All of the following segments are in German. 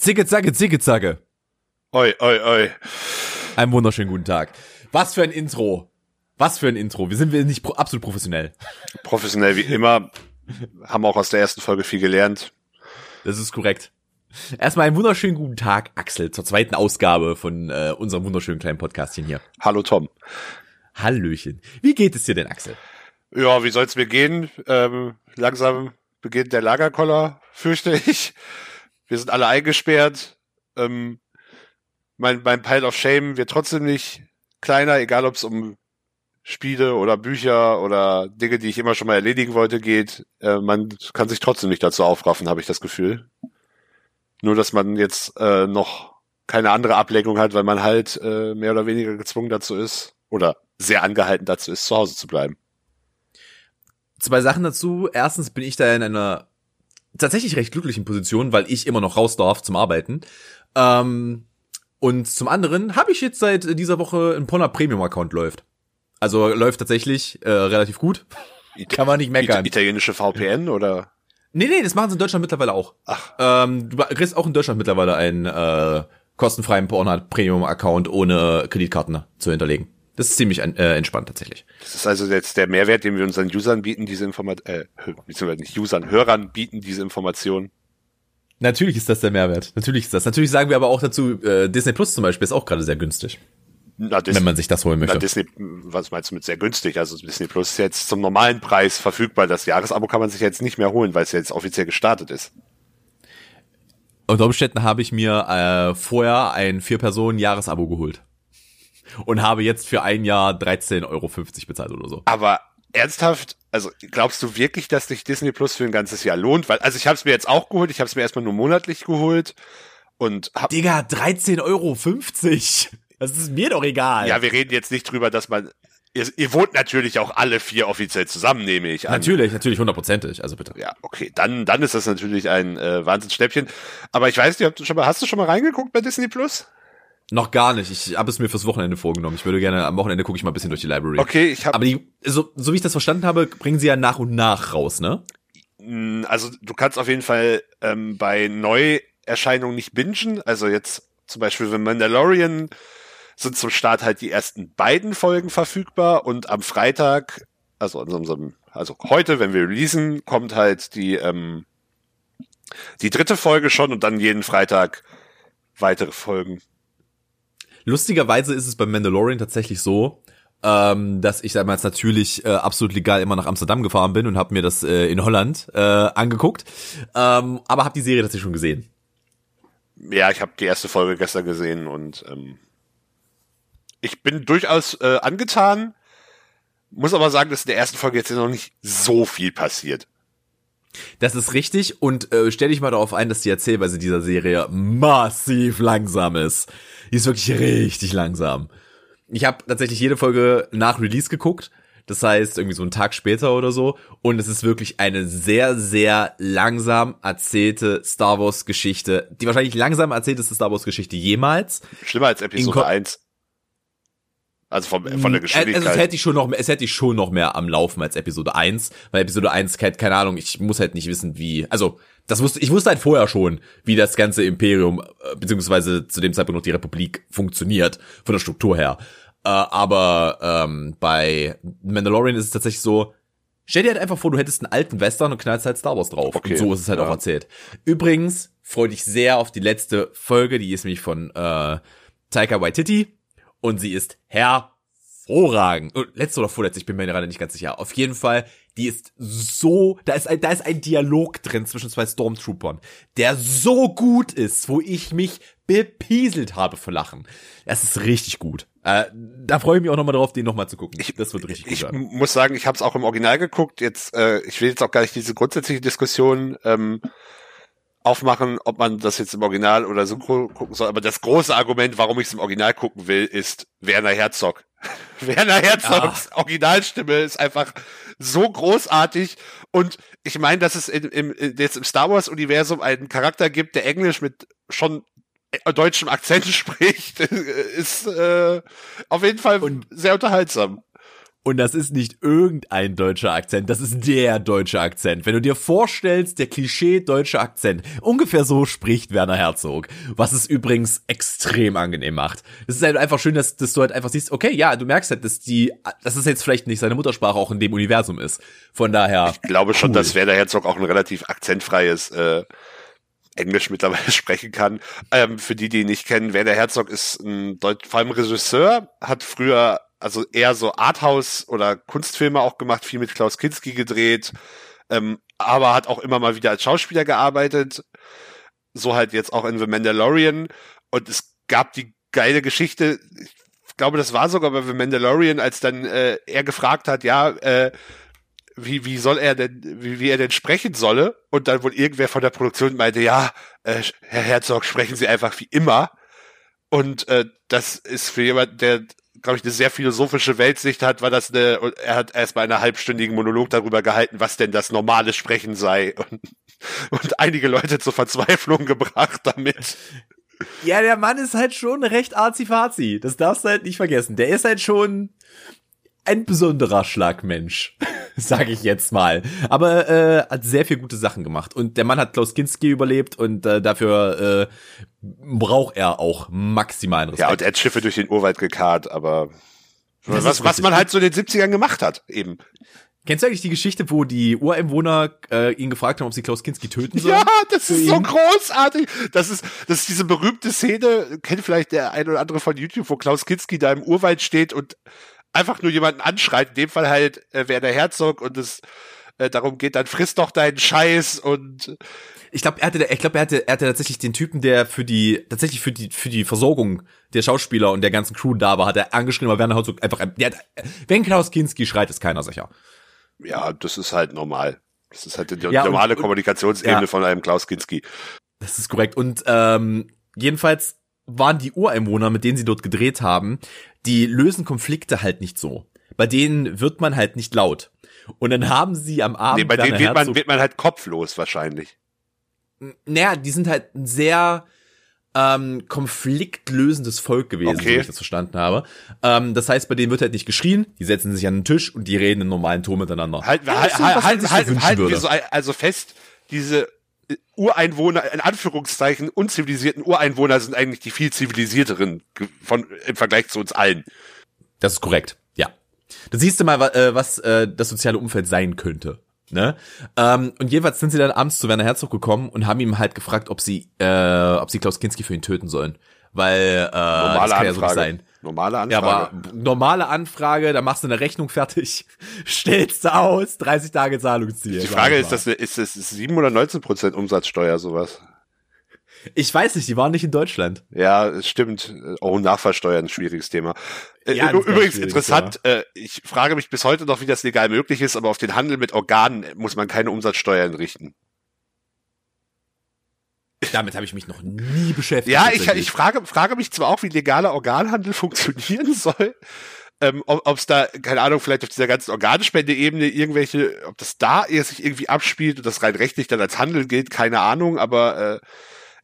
Zicke, zacke, zicke, zacke. Oi, oi, oi. Einen wunderschönen guten Tag. Was für ein Intro. Was für ein Intro. Wir sind wir nicht pro absolut professionell. Professionell wie immer. Haben auch aus der ersten Folge viel gelernt. Das ist korrekt. Erstmal einen wunderschönen guten Tag, Axel, zur zweiten Ausgabe von äh, unserem wunderschönen kleinen Podcastchen hier. Hallo Tom. Hallöchen. Wie geht es dir denn, Axel? Ja, wie soll's mir gehen? Ähm, langsam beginnt der Lagerkoller, fürchte ich. Wir sind alle eingesperrt. Ähm, mein, mein Pile of Shame wird trotzdem nicht kleiner, egal ob es um Spiele oder Bücher oder Dinge, die ich immer schon mal erledigen wollte, geht. Äh, man kann sich trotzdem nicht dazu aufraffen, habe ich das Gefühl. Nur, dass man jetzt äh, noch keine andere Ablenkung hat, weil man halt äh, mehr oder weniger gezwungen dazu ist oder sehr angehalten dazu ist, zu Hause zu bleiben. Zwei Sachen dazu. Erstens bin ich da in einer tatsächlich recht glücklichen Position, weil ich immer noch raus darf zum Arbeiten. Ähm, und zum anderen habe ich jetzt seit dieser Woche ein Ponna Premium Account läuft. Also läuft tatsächlich äh, relativ gut. Kann man nicht meckern. Italienische VPN oder? Nee, nee, das machen sie in Deutschland mittlerweile auch. Ach. Ähm, du kriegst auch in Deutschland mittlerweile einen äh, kostenfreien Pornhub Premium Account ohne Kreditkarten zu hinterlegen. Das ist ziemlich äh, entspannt tatsächlich. Das ist also jetzt der Mehrwert, den wir unseren Usern bieten, diese Information, äh, beziehungsweise nicht Usern, Hörern bieten diese Information. Natürlich ist das der Mehrwert. Natürlich ist das. Natürlich sagen wir aber auch dazu, äh, Disney Plus zum Beispiel ist auch gerade sehr günstig. Na, Dis wenn man sich das holen möchte. Na, Disney, was meinst du mit sehr günstig? Also Disney Plus ist jetzt zum normalen Preis verfügbar. Das Jahresabo kann man sich jetzt nicht mehr holen, weil es jetzt offiziell gestartet ist. Unter Umständen habe ich mir äh, vorher ein Vier-Personen-Jahresabo geholt. Und habe jetzt für ein Jahr 13,50 Euro bezahlt oder so. Aber ernsthaft, also glaubst du wirklich, dass sich Disney Plus für ein ganzes Jahr lohnt? Weil, also ich habe es mir jetzt auch geholt, ich habe es mir erstmal nur monatlich geholt und hab, Digga, 13,50 Euro. Das ist mir doch egal. Ja, wir reden jetzt nicht drüber, dass man. Ihr, ihr wohnt natürlich auch alle vier offiziell zusammen, nehme ich an. Natürlich, natürlich, hundertprozentig, also bitte. Ja, okay, dann, dann ist das natürlich ein äh, Wahnsinnsschnäppchen. Aber ich weiß nicht, ob du schon mal, hast du schon mal reingeguckt bei Disney Plus? Noch gar nicht. Ich habe es mir fürs Wochenende vorgenommen. Ich würde gerne am Wochenende gucke ich mal ein bisschen durch die Library. Okay, ich habe. Aber die, so, so wie ich das verstanden habe, bringen sie ja nach und nach raus, ne? Also du kannst auf jeden Fall ähm, bei Neuerscheinungen nicht bingen. Also jetzt zum Beispiel, wenn Mandalorian sind zum Start halt die ersten beiden Folgen verfügbar und am Freitag, also an unserem, also heute, wenn wir releasen, kommt halt die ähm, die dritte Folge schon und dann jeden Freitag weitere Folgen. Lustigerweise ist es beim Mandalorian tatsächlich so, ähm, dass ich damals natürlich äh, absolut legal immer nach Amsterdam gefahren bin und habe mir das äh, in Holland äh, angeguckt, ähm, aber habe die Serie tatsächlich schon gesehen. Ja, ich habe die erste Folge gestern gesehen und ähm, ich bin durchaus äh, angetan, muss aber sagen, dass in der ersten Folge jetzt noch nicht so viel passiert. Das ist richtig und äh, stell dich mal darauf ein, dass die Erzählweise dieser Serie massiv langsam ist. Die ist wirklich richtig langsam. Ich habe tatsächlich jede Folge nach Release geguckt. Das heißt, irgendwie so einen Tag später oder so. Und es ist wirklich eine sehr, sehr langsam erzählte Star Wars Geschichte. Die wahrscheinlich langsam erzählteste Star Wars Geschichte jemals. Schlimmer als Episode 1. Also von, von der Geschwindigkeit. Also es hätte ich schon noch, es hätte ich schon noch mehr am Laufen als Episode 1, weil Episode 1, keine Ahnung, ich muss halt nicht wissen, wie, also, das wusste, ich wusste halt vorher schon, wie das ganze Imperium, äh, beziehungsweise zu dem Zeitpunkt noch die Republik funktioniert, von der Struktur her. Äh, aber ähm, bei Mandalorian ist es tatsächlich so, stell dir halt einfach vor, du hättest einen alten Western und knallst halt Star Wars drauf. Okay. Und so ist es halt Ja. auch erzählt. Übrigens freue dich sehr auf die letzte Folge, die ist nämlich von äh, Taika Waititi und sie ist hervorragend. Oh, Letzte oder vorletzte, ich bin mir gerade nicht ganz sicher. Auf jeden Fall, die ist so, da ist ein, da ist ein Dialog drin zwischen zwei Stormtroopern, der so gut ist, wo ich mich bepieselt habe vor Lachen. Das ist richtig gut. Äh, da freue ich mich auch nochmal drauf, den nochmal zu gucken. Ich- das wird richtig Ich gut. m- muss sagen, ich habe es auch im Original geguckt. Jetzt, äh, ich will jetzt auch gar nicht diese grundsätzliche Diskussion ähm, aufmachen, ob man das jetzt im Original oder Synchro gucken soll. Aber das große Argument, warum ich es im Original gucken will, ist Werner Herzog. Werner Herzogs Originalstimme ist einfach so großartig. Und ich meine, dass es in, im, jetzt im Star Wars-Universum einen Charakter gibt, der Englisch mit schon äh, deutschem Akzent spricht, ist äh, auf jeden Fall Und- sehr unterhaltsam. Und das ist nicht irgendein deutscher Akzent, das ist der deutsche Akzent. Wenn du dir vorstellst, der Klischee deutsche Akzent, ungefähr so spricht Werner Herzog, was es übrigens extrem angenehm macht. Es ist halt einfach schön, dass, dass du halt einfach siehst, okay, ja, du merkst halt, dass die, dass es jetzt vielleicht nicht seine Muttersprache auch in dem Universum ist. Von daher. Ich glaube schon, dass Werner Herzog auch ein relativ akzentfreies äh, Englisch mittlerweile sprechen kann. Ähm, für die, die ihn nicht kennen, Werner Herzog ist ein Deut vor allem Regisseur, hat früher also eher so Arthouse oder Kunstfilme auch gemacht, viel mit Klaus Kinski gedreht, ähm, aber hat auch immer mal wieder als Schauspieler gearbeitet. So halt jetzt auch in The Mandalorian. Und es gab die geile Geschichte, ich glaube, das war sogar bei The Mandalorian, als dann äh, er gefragt hat, ja, äh, wie, wie soll er denn, wie, wie er denn sprechen solle? Und dann wohl irgendwer von der Produktion meinte, ja, äh, Herr Herzog, sprechen Sie einfach wie immer. Und äh, das ist für jemanden, der glaube ich, eine sehr philosophische Weltsicht hat, war das eine, er hat erstmal einen halbstündigen Monolog darüber gehalten, was denn das normale Sprechen sei und, und einige Leute zur Verzweiflung gebracht damit. Ja, der Mann ist halt schon recht arzi-fazi. Das darfst du halt nicht vergessen. Der ist halt schon ein besonderer Schlagmensch, sag ich jetzt mal. Aber äh, hat sehr viel gute Sachen gemacht. Und der Mann hat Klaus Kinski überlebt und äh, dafür äh, braucht er auch maximalen Respekt. Ja, und er hat Schiffe durch den Urwald gekarrt, aber das was, was man halt so in den 70ern gemacht hat, eben. Kennst du eigentlich die Geschichte, wo die Ureinwohner äh, ihn gefragt haben, ob sie Klaus Kinski töten sollen? Ja, das ist ihn? so großartig. Das ist, das ist diese berühmte Szene, kennt vielleicht der ein oder andere von YouTube, wo Klaus Kinski da im Urwald steht und einfach nur jemanden anschreit, in dem Fall halt äh, der Herzog und es äh, darum geht, dann frisst doch deinen Scheiß und ich glaube, er hatte, ich glaube, er hatte, er hatte tatsächlich den Typen, der für die, tatsächlich für die, für die Versorgung der Schauspieler und der ganzen Crew da war, hat er angeschrieben, aber Werner Herzog einfach, der hat, wenn Klaus Kinski schreit, ist keiner sicher. Ja, das ist halt normal. Das ist halt die ja, normale und, Kommunikationsebene ja, von einem Klaus Kinski. Das ist korrekt. Und ähm, jedenfalls waren die Ureinwohner, mit denen sie dort gedreht haben, die lösen Konflikte halt nicht so. Bei denen wird man halt nicht laut. Und dann haben sie am Abend. Nee, bei denen wird man, wird man halt kopflos wahrscheinlich. Naja, die sind halt ein sehr ähm, konfliktlösendes Volk gewesen, okay. so ich das verstanden habe. Ähm, das heißt, bei denen wird halt nicht geschrien, die setzen sich an den Tisch und die reden in normalen Ton miteinander. Halt, ja, halt, halt, halt, halt, halten wir so also fest, diese Ureinwohner, in Anführungszeichen, unzivilisierten Ureinwohner sind eigentlich die viel zivilisierteren von, im Vergleich zu uns allen. Das ist korrekt, ja. Da siehst du mal, äh, was äh, das soziale Umfeld sein könnte. Ne? Ähm, und jedenfalls sind sie dann abends zu Werner Herzog gekommen und haben ihm halt gefragt, ob sie, äh, ob sie Klaus Kinski für ihn töten sollen. Weil äh, Normale das kann ja so nicht sein. Normale Anfrage. Ja, aber normale Anfrage, da machst du eine Rechnung fertig, stellst du aus, 30 Tage Zahlungsziel. Die Frage ist, das, ist das 7 oder 19 Prozent Umsatzsteuer sowas? Ich weiß nicht, die waren nicht in Deutschland. Ja, es stimmt. Oh, Nachversteuern, schwieriges Thema. Äh, ja, Übrigens interessant, äh, ich frage mich bis heute noch, wie das legal möglich ist, aber auf den Handel mit Organen muss man keine Umsatzsteuern richten. Damit habe ich mich noch nie beschäftigt. Ja, ich, ich frage, frage mich zwar auch, wie legaler Organhandel funktionieren soll, ähm, ob es da, keine Ahnung, vielleicht auf dieser ganzen Organspende-Ebene irgendwelche, ob das da eher sich irgendwie abspielt und das rein rechtlich dann als Handel gilt, keine Ahnung, aber äh,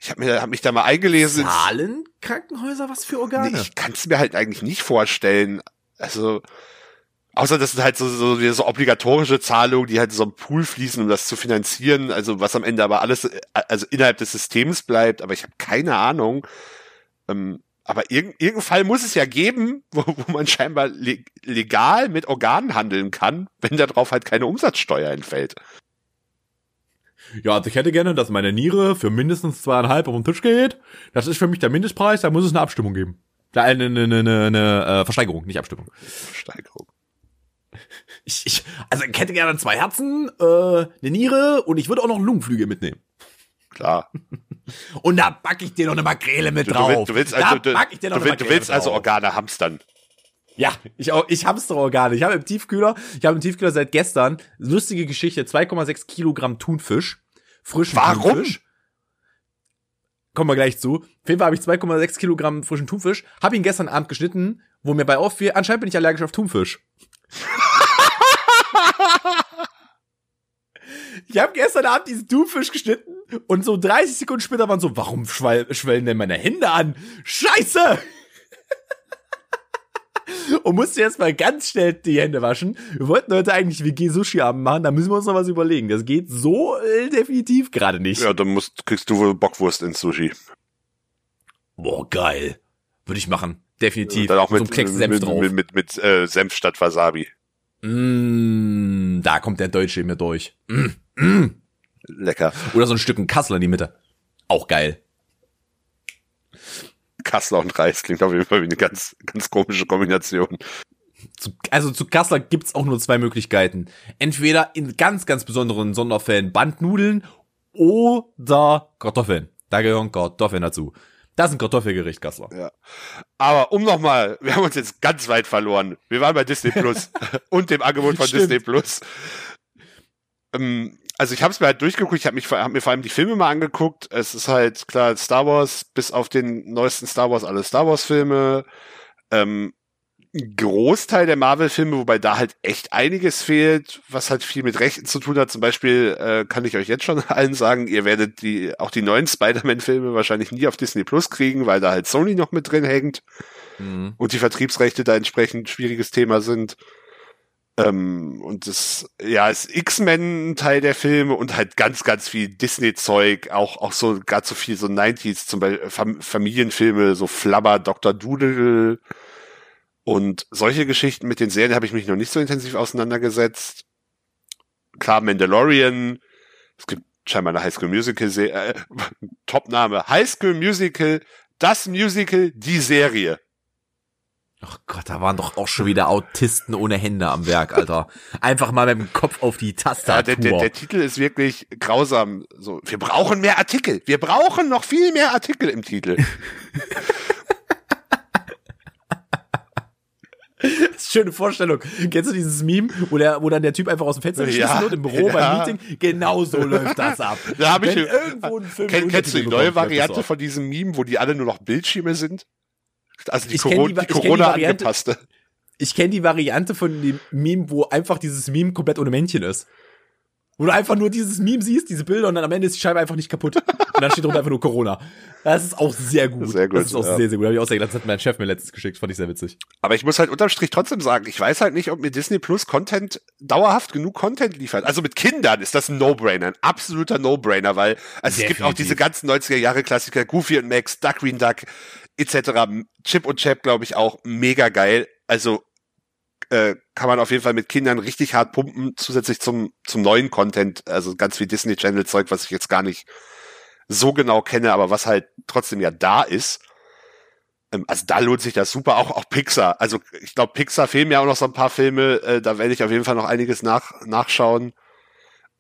ich habe hab mich da mal eingelesen. Zahlen Krankenhäuser was für Organe? Nee, ich kann es mir halt eigentlich nicht vorstellen. Also Außer das sind halt so, so, so obligatorische Zahlungen, die halt so im Pool fließen, um das zu finanzieren. Also was am Ende aber alles, also innerhalb des Systems bleibt. Aber ich habe keine Ahnung. Ähm, aber irg irgendeinen Fall muss es ja geben, wo, wo man scheinbar le legal mit Organen handeln kann, wenn darauf halt keine Umsatzsteuer entfällt. Ja, also ich hätte gerne, dass meine Niere für mindestens zweieinhalb auf den Tisch geht. Das ist für mich der Mindestpreis, da muss es eine Abstimmung geben. Eine, eine, eine, eine, eine äh, Versteigerung, nicht Abstimmung. Versteigerung. Ich, ich, also ich hätte gerne zwei Herzen, äh, eine Niere und ich würde auch noch Lungenflüge mitnehmen. Klar. Und da pack ich dir noch eine Makrele mit du, drauf. Du willst, also, du, du willst also Organe hamstern. Ja, ich, auch, ich hamstere Organe. Ich habe im Tiefkühler, ich habe im Tiefkühler seit gestern, lustige Geschichte, 2,6 Kilogramm Thunfisch. Frischen Warum? Thunfisch. Kommen wir gleich zu. Auf jeden Fall habe ich 2,6 Kilogramm frischen Thunfisch. Habe ihn gestern Abend geschnitten, wo mir bei auffiel, anscheinend bin ich allergisch auf Thunfisch. ich habe gestern Abend diesen Thunfisch geschnitten und so 30 Sekunden später waren so, warum schwellen denn meine Hände an? Scheiße! und musste erstmal ganz schnell die Hände waschen. Wir wollten heute eigentlich WG-Sushi-Abend machen, da müssen wir uns noch was überlegen. Das geht so äh, definitiv gerade nicht. Ja, dann musst, kriegst du wohl Bockwurst ins Sushi. Boah, geil. Würde ich machen. Definitiv. Dann auch mit, so mit, drauf. mit, mit, mit äh, Senf statt Wasabi. Mm, da kommt der Deutsche in mir durch. Mm, mm. Lecker. Oder so ein Stück Kassler in die Mitte. Auch geil. Kassler und Reis klingt auf jeden Fall wie eine ganz, ganz komische Kombination. Zu, also zu Kassler gibt's auch nur zwei Möglichkeiten. Entweder in ganz, ganz besonderen Sonderfällen Bandnudeln oder Kartoffeln. Da gehören Kartoffeln dazu. Das ist ein Kartoffelgericht, Kassler. Ja. Aber um nochmal, wir haben uns jetzt ganz weit verloren. Wir waren bei Disney Plus und dem Angebot von Stimmt. Disney Plus. Ähm, also ich habe es mir halt durchgeguckt, ich habe mich hab mir vor allem die Filme mal angeguckt. Es ist halt klar Star Wars, bis auf den neuesten Star Wars, alle Star Wars Filme. Ähm, Großteil der Marvel-Filme, wobei da halt echt einiges fehlt, was halt viel mit Rechten zu tun hat. Zum Beispiel äh, kann ich euch jetzt schon allen sagen, ihr werdet die auch die neuen Spider-Man-Filme wahrscheinlich nie auf Disney Plus kriegen, weil da halt Sony noch mit drin hängt Mhm. und die Vertriebsrechte da entsprechend schwieriges Thema sind. Ähm, und das, ja, ist X-Men Teil der Filme und halt ganz, ganz viel Disney-Zeug, auch, auch so, ganz so viel so 90s, zum Beispiel Fam Familienfilme, so Flabber, Dr. Doodle und solche Geschichten mit den Serien habe ich mich noch nicht so intensiv auseinandergesetzt. Klar, Mandalorian, es gibt scheinbar eine High School Musical, äh, Topname, High School Musical, das Musical, die Serie. Ach Gott, da waren doch auch schon wieder Autisten ohne Hände am Werk, Alter. Einfach mal mit dem Kopf auf die Ja, Tastatur. der, der, der Titel ist wirklich grausam. So, wir brauchen mehr Artikel. Wir brauchen noch viel mehr Artikel im Titel. Schöne Vorstellung. Kennst du dieses Meme, wo, der, wo dann der Typ einfach aus dem Fenster geschmissen Ja, wird im Büro ja. beim Meeting? Genau so läuft das ab. Da hab ich- Wenn irgendwo ein Film Kenn, kennst du die neue Variante von diesem Meme, wo die alle nur noch Bildschirme sind? Also die, Ich kenn Coro die die ich kenn die Corona Variante- angepasste. Ich kenne die Variante von dem Meme, wo einfach dieses Meme komplett ohne Männchen ist. Wo du einfach nur dieses Meme siehst, diese Bilder, und dann am Ende ist die Scheibe einfach nicht kaputt. Und dann steht drunter einfach nur Corona. Das ist auch sehr gut. Sehr gut, Das ist auch ja. sehr, sehr gut. Hab ich auch sehr das hat mein Chef mir letztens geschickt. Fand ich sehr witzig. Aber ich muss halt unterm Strich trotzdem sagen, ich weiß halt nicht, ob mir Disney Plus Content dauerhaft genug Content liefert. Also mit Kindern ist das ein No-Brainer, ein absoluter No-Brainer, weil also es gibt auch diese ganzen 90er Jahre Klassiker, Goofy und Max, Duck Green Duck etc. Chip und Chap, glaube ich, auch mega geil. Also äh, kann man auf jeden Fall mit Kindern richtig hart pumpen, zusätzlich zum, zum neuen Content, also ganz viel Disney Channel Zeug, was ich jetzt gar nicht so genau kenne, aber was halt trotzdem ja da ist. Ähm, Also da lohnt sich das super, auch, auch Pixar. Also ich glaube, Pixar fehlen mir auch noch so ein paar Filme, äh, da werde ich auf jeden Fall noch einiges nach, nachschauen.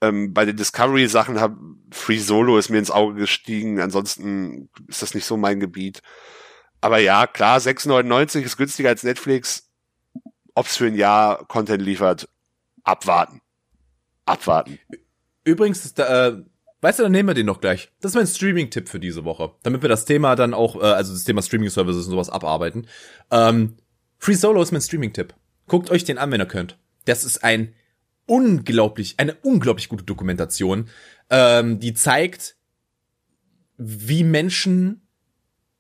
Ähm, bei den Discovery-Sachen hab Free Solo ist mir ins Auge gestiegen, ansonsten ist das nicht so mein Gebiet. Aber ja, klar, 6,99 ist günstiger als Netflix. Ob's für ein Jahr Content liefert, abwarten. Abwarten. Übrigens, da, äh, weißt du, dann nehmen wir den noch gleich. Das ist mein Streaming-Tipp für diese Woche. Damit wir das Thema dann auch, äh, also das Thema Streaming-Services und sowas abarbeiten. Ähm, Free Solo ist mein Streaming-Tipp. Guckt euch den an, wenn ihr könnt. Das ist ein unglaublich, eine unglaublich gute Dokumentation, ähm, die zeigt, wie Menschen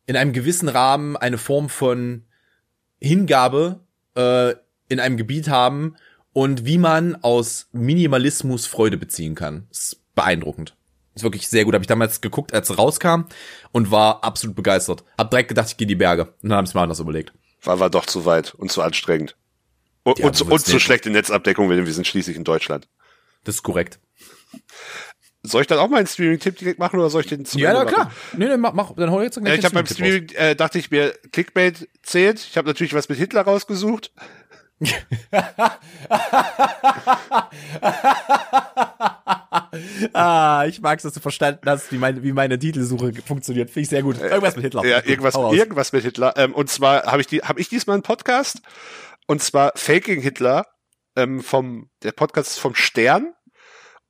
in einem gewissen Rahmen eine Form von Hingabe äh, in einem Gebiet haben und wie man aus Minimalismus Freude beziehen kann. ist beeindruckend. Ist wirklich sehr gut. Habe ich damals geguckt, als es rauskam und war absolut begeistert. Hab direkt gedacht, ich gehe in die Berge. Und dann habe ich mir anders überlegt. War, war doch zu weit und zu anstrengend. Und, Ja, und, und zu schlechte Netzabdeckung, denn wir sind schließlich in Deutschland. Das ist korrekt. Soll ich dann auch mal einen Streaming-Tipp direkt machen oder soll ich den zum Ja, na machen? klar. Nee, nee, mach, mach dann hol jetzt Ja, gleich ich habe beim Streaming, äh, dachte ich mir, Clickbait zählt. Ich habe natürlich was mit Hitler rausgesucht. Ah, ich mag's, dass du verstanden hast, wie meine, wie meine Titelsuche funktioniert. Finde ich sehr gut. Irgendwas mit Hitler. Ja, irgendwas, irgendwas mit Hitler. Ähm, und zwar habe ich die, habe ich diesmal einen Podcast. Und zwar Faking Hitler ähm, vom der Podcast ist vom Stern.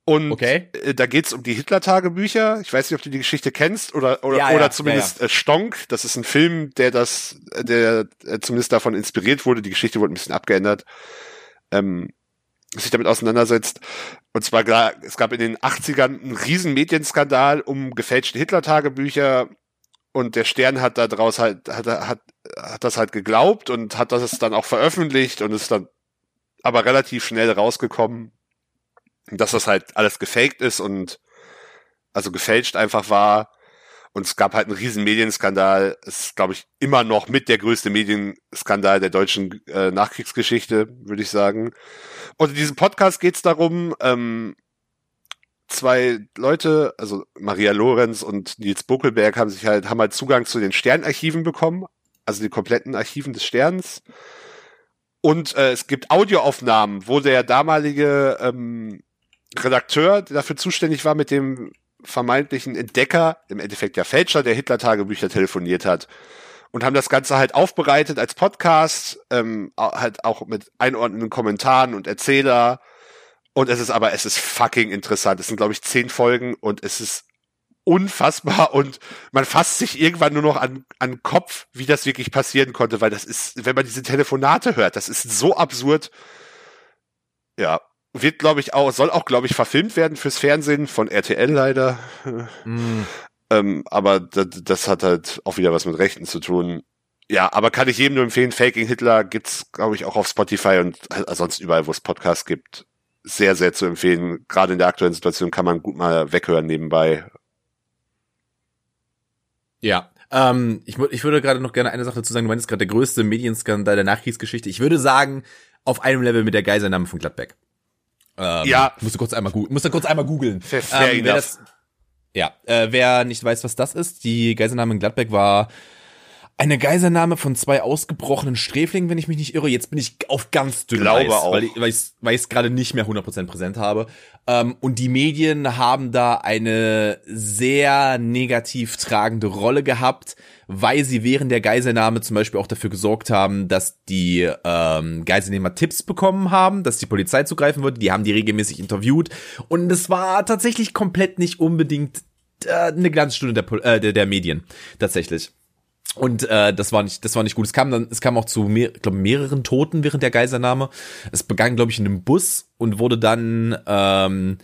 Und Okay. äh, da geht's um die Hitler-Tagebücher. Ich weiß nicht, ob du die Geschichte kennst oder oder, Ja, ja, oder zumindest Äh, Stonk. Das ist ein Film, der das, äh, der zumindest davon inspiriert wurde. Die Geschichte wurde ein bisschen abgeändert. Ähm, sich damit auseinandersetzt. Und zwar, es gab in den 80ern einen riesen Medienskandal um gefälschte Hitler-Tagebücher und der Stern hat da draus halt, hat, hat, hat das halt geglaubt und hat das dann auch veröffentlicht und ist dann aber relativ schnell rausgekommen, dass das halt alles gefaked ist und also gefälscht einfach war. Und es gab halt einen riesen Medienskandal. Es ist, glaube ich, immer noch mit der größte Medienskandal der deutschen äh, Nachkriegsgeschichte, würde ich sagen. Und in diesem Podcast geht es darum, ähm, zwei Leute, also Maria Lorenz und Nils Buckelberg, haben sich halt, haben halt Zugang zu den Sternarchiven bekommen, also die kompletten Archiven des Sterns. Und äh, es gibt Audioaufnahmen, wo der damalige ähm, Redakteur, der dafür zuständig war, mit dem vermeintlichen Entdecker, im Endeffekt der Fälscher der Hitler-Tagebücher telefoniert hat. Und haben das Ganze halt aufbereitet als Podcast, ähm, halt auch mit einordnenden Kommentaren und Erzähler. Und es ist aber, es ist fucking interessant. Es sind, glaube ich, zehn Folgen und es ist unfassbar und man fasst sich irgendwann nur noch an, an Kopf, wie das wirklich passieren konnte, weil das ist, wenn man diese Telefonate hört, das ist so absurd. Ja, wird, glaube ich, auch, soll auch, glaube ich, verfilmt werden fürs Fernsehen von RTL leider. Mm. ähm, aber das, das hat halt auch wieder was mit Rechten zu tun. Ja, aber kann ich jedem nur empfehlen, Faking Hitler gibt's, glaube ich, auch auf Spotify und sonst überall, wo es Podcasts gibt. Sehr, sehr zu empfehlen. Gerade in der aktuellen Situation kann man gut mal weghören nebenbei. Ja, ähm, ich, ich würde gerade noch gerne eine Sache dazu sagen. Du meinst gerade der größte Medienskandal der Nachkriegsgeschichte. Ich würde sagen, auf einem Level mit der Geiselnahme von Gladbeck. Ähm, ja. Musst du kurz einmal googeln. Musst du kurz einmal googeln. Ähm, wer das, ja, äh, wer nicht weiß, was das ist, die Geiselnahme in Gladbeck war eine Geiselnahme von zwei ausgebrochenen Sträflingen, wenn ich mich nicht irre. Jetzt bin ich auf ganz dünnem Glaube Eis, auch. weil ich weil ich weil ich es gerade nicht mehr 100% präsent habe. Ähm, und die Medien haben da eine sehr negativ tragende Rolle gehabt, weil sie während der Geiselnahme zum Beispiel auch dafür gesorgt haben, dass die ähm, Geiselnehmer Tipps bekommen haben, dass die Polizei zugreifen würde. Die haben die regelmäßig interviewt. Und es war tatsächlich komplett nicht unbedingt äh, eine Glanzstunde der, äh, der, der Medien. Tatsächlich. Und äh, das war nicht, das war nicht gut. Es kam dann, es kam auch zu mehr, glaub, mehreren Toten während der Geiselnahme. Es begann, glaube ich, in einem Bus und wurde dann, ähm,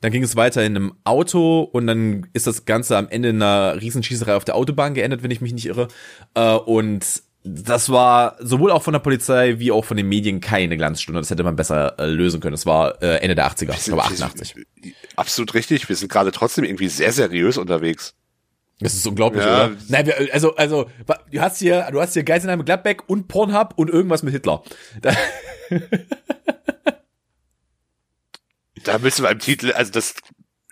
dann ging es weiter in einem Auto und dann ist das Ganze am Ende in einer Riesenschießerei auf der Autobahn geendet, wenn ich mich nicht irre. Äh, und das war sowohl auch von der Polizei wie auch von den Medien keine Glanzstunde. Das hätte man besser äh, lösen können. Das war äh, Ende der 80er, ich glaube 88. Absolut richtig. Wir sind gerade trotzdem irgendwie sehr seriös unterwegs. Das ist unglaublich, ja. oder? Nein, also, also, du hast hier, du hast hier Geiselnahme Gladbeck und Pornhub und irgendwas mit Hitler. Da, da müssen wir im Titel, also das,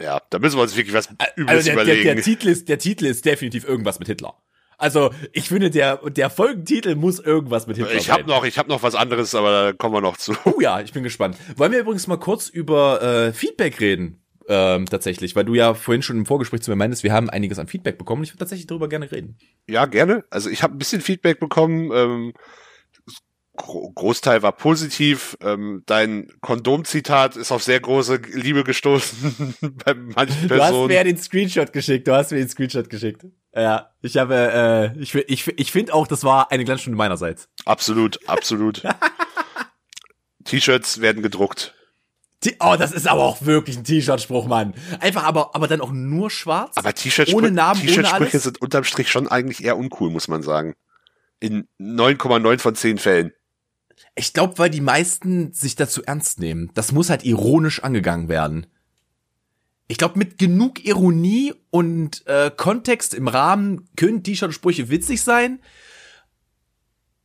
ja, da müssen wir uns wirklich was Übles also der, überlegen. Der, der, Titel ist, der Titel ist definitiv irgendwas mit Hitler. Also, ich finde, der, der Folgentitel muss irgendwas mit Hitler ich hab sein. noch, ich habe noch was anderes, aber da kommen wir noch zu. Oh ja, ich bin gespannt. Wollen wir übrigens mal kurz über äh, Feedback reden? Ähm, tatsächlich, weil du ja vorhin schon im Vorgespräch zu mir meintest, wir haben einiges an Feedback bekommen. Ich würde tatsächlich darüber gerne reden. Ja, gerne. Also ich habe ein bisschen Feedback bekommen. Ähm, Großteil war positiv. Ähm, dein Kondomzitat ist auf sehr große Liebe gestoßen bei manchen Personen. Du hast mir den Screenshot geschickt. Du hast mir den Screenshot geschickt. Ja, ich habe, äh, ich, ich, ich finde auch, das war eine Glanzstunde meinerseits. Absolut, absolut. T-Shirts werden gedruckt. Oh, das ist aber auch wirklich ein T-Shirt-Spruch, Mann. Einfach aber, aber dann auch nur schwarz. Aber T-Shirt-Sprüche T-Shirt sind unterm Strich schon eigentlich eher uncool, muss man sagen. In 9,9 von 10 Fällen. Ich glaube, weil die meisten sich dazu ernst nehmen. Das muss halt ironisch angegangen werden. Ich glaube, mit genug Ironie und äh, Kontext im Rahmen können T-Shirt-Sprüche witzig sein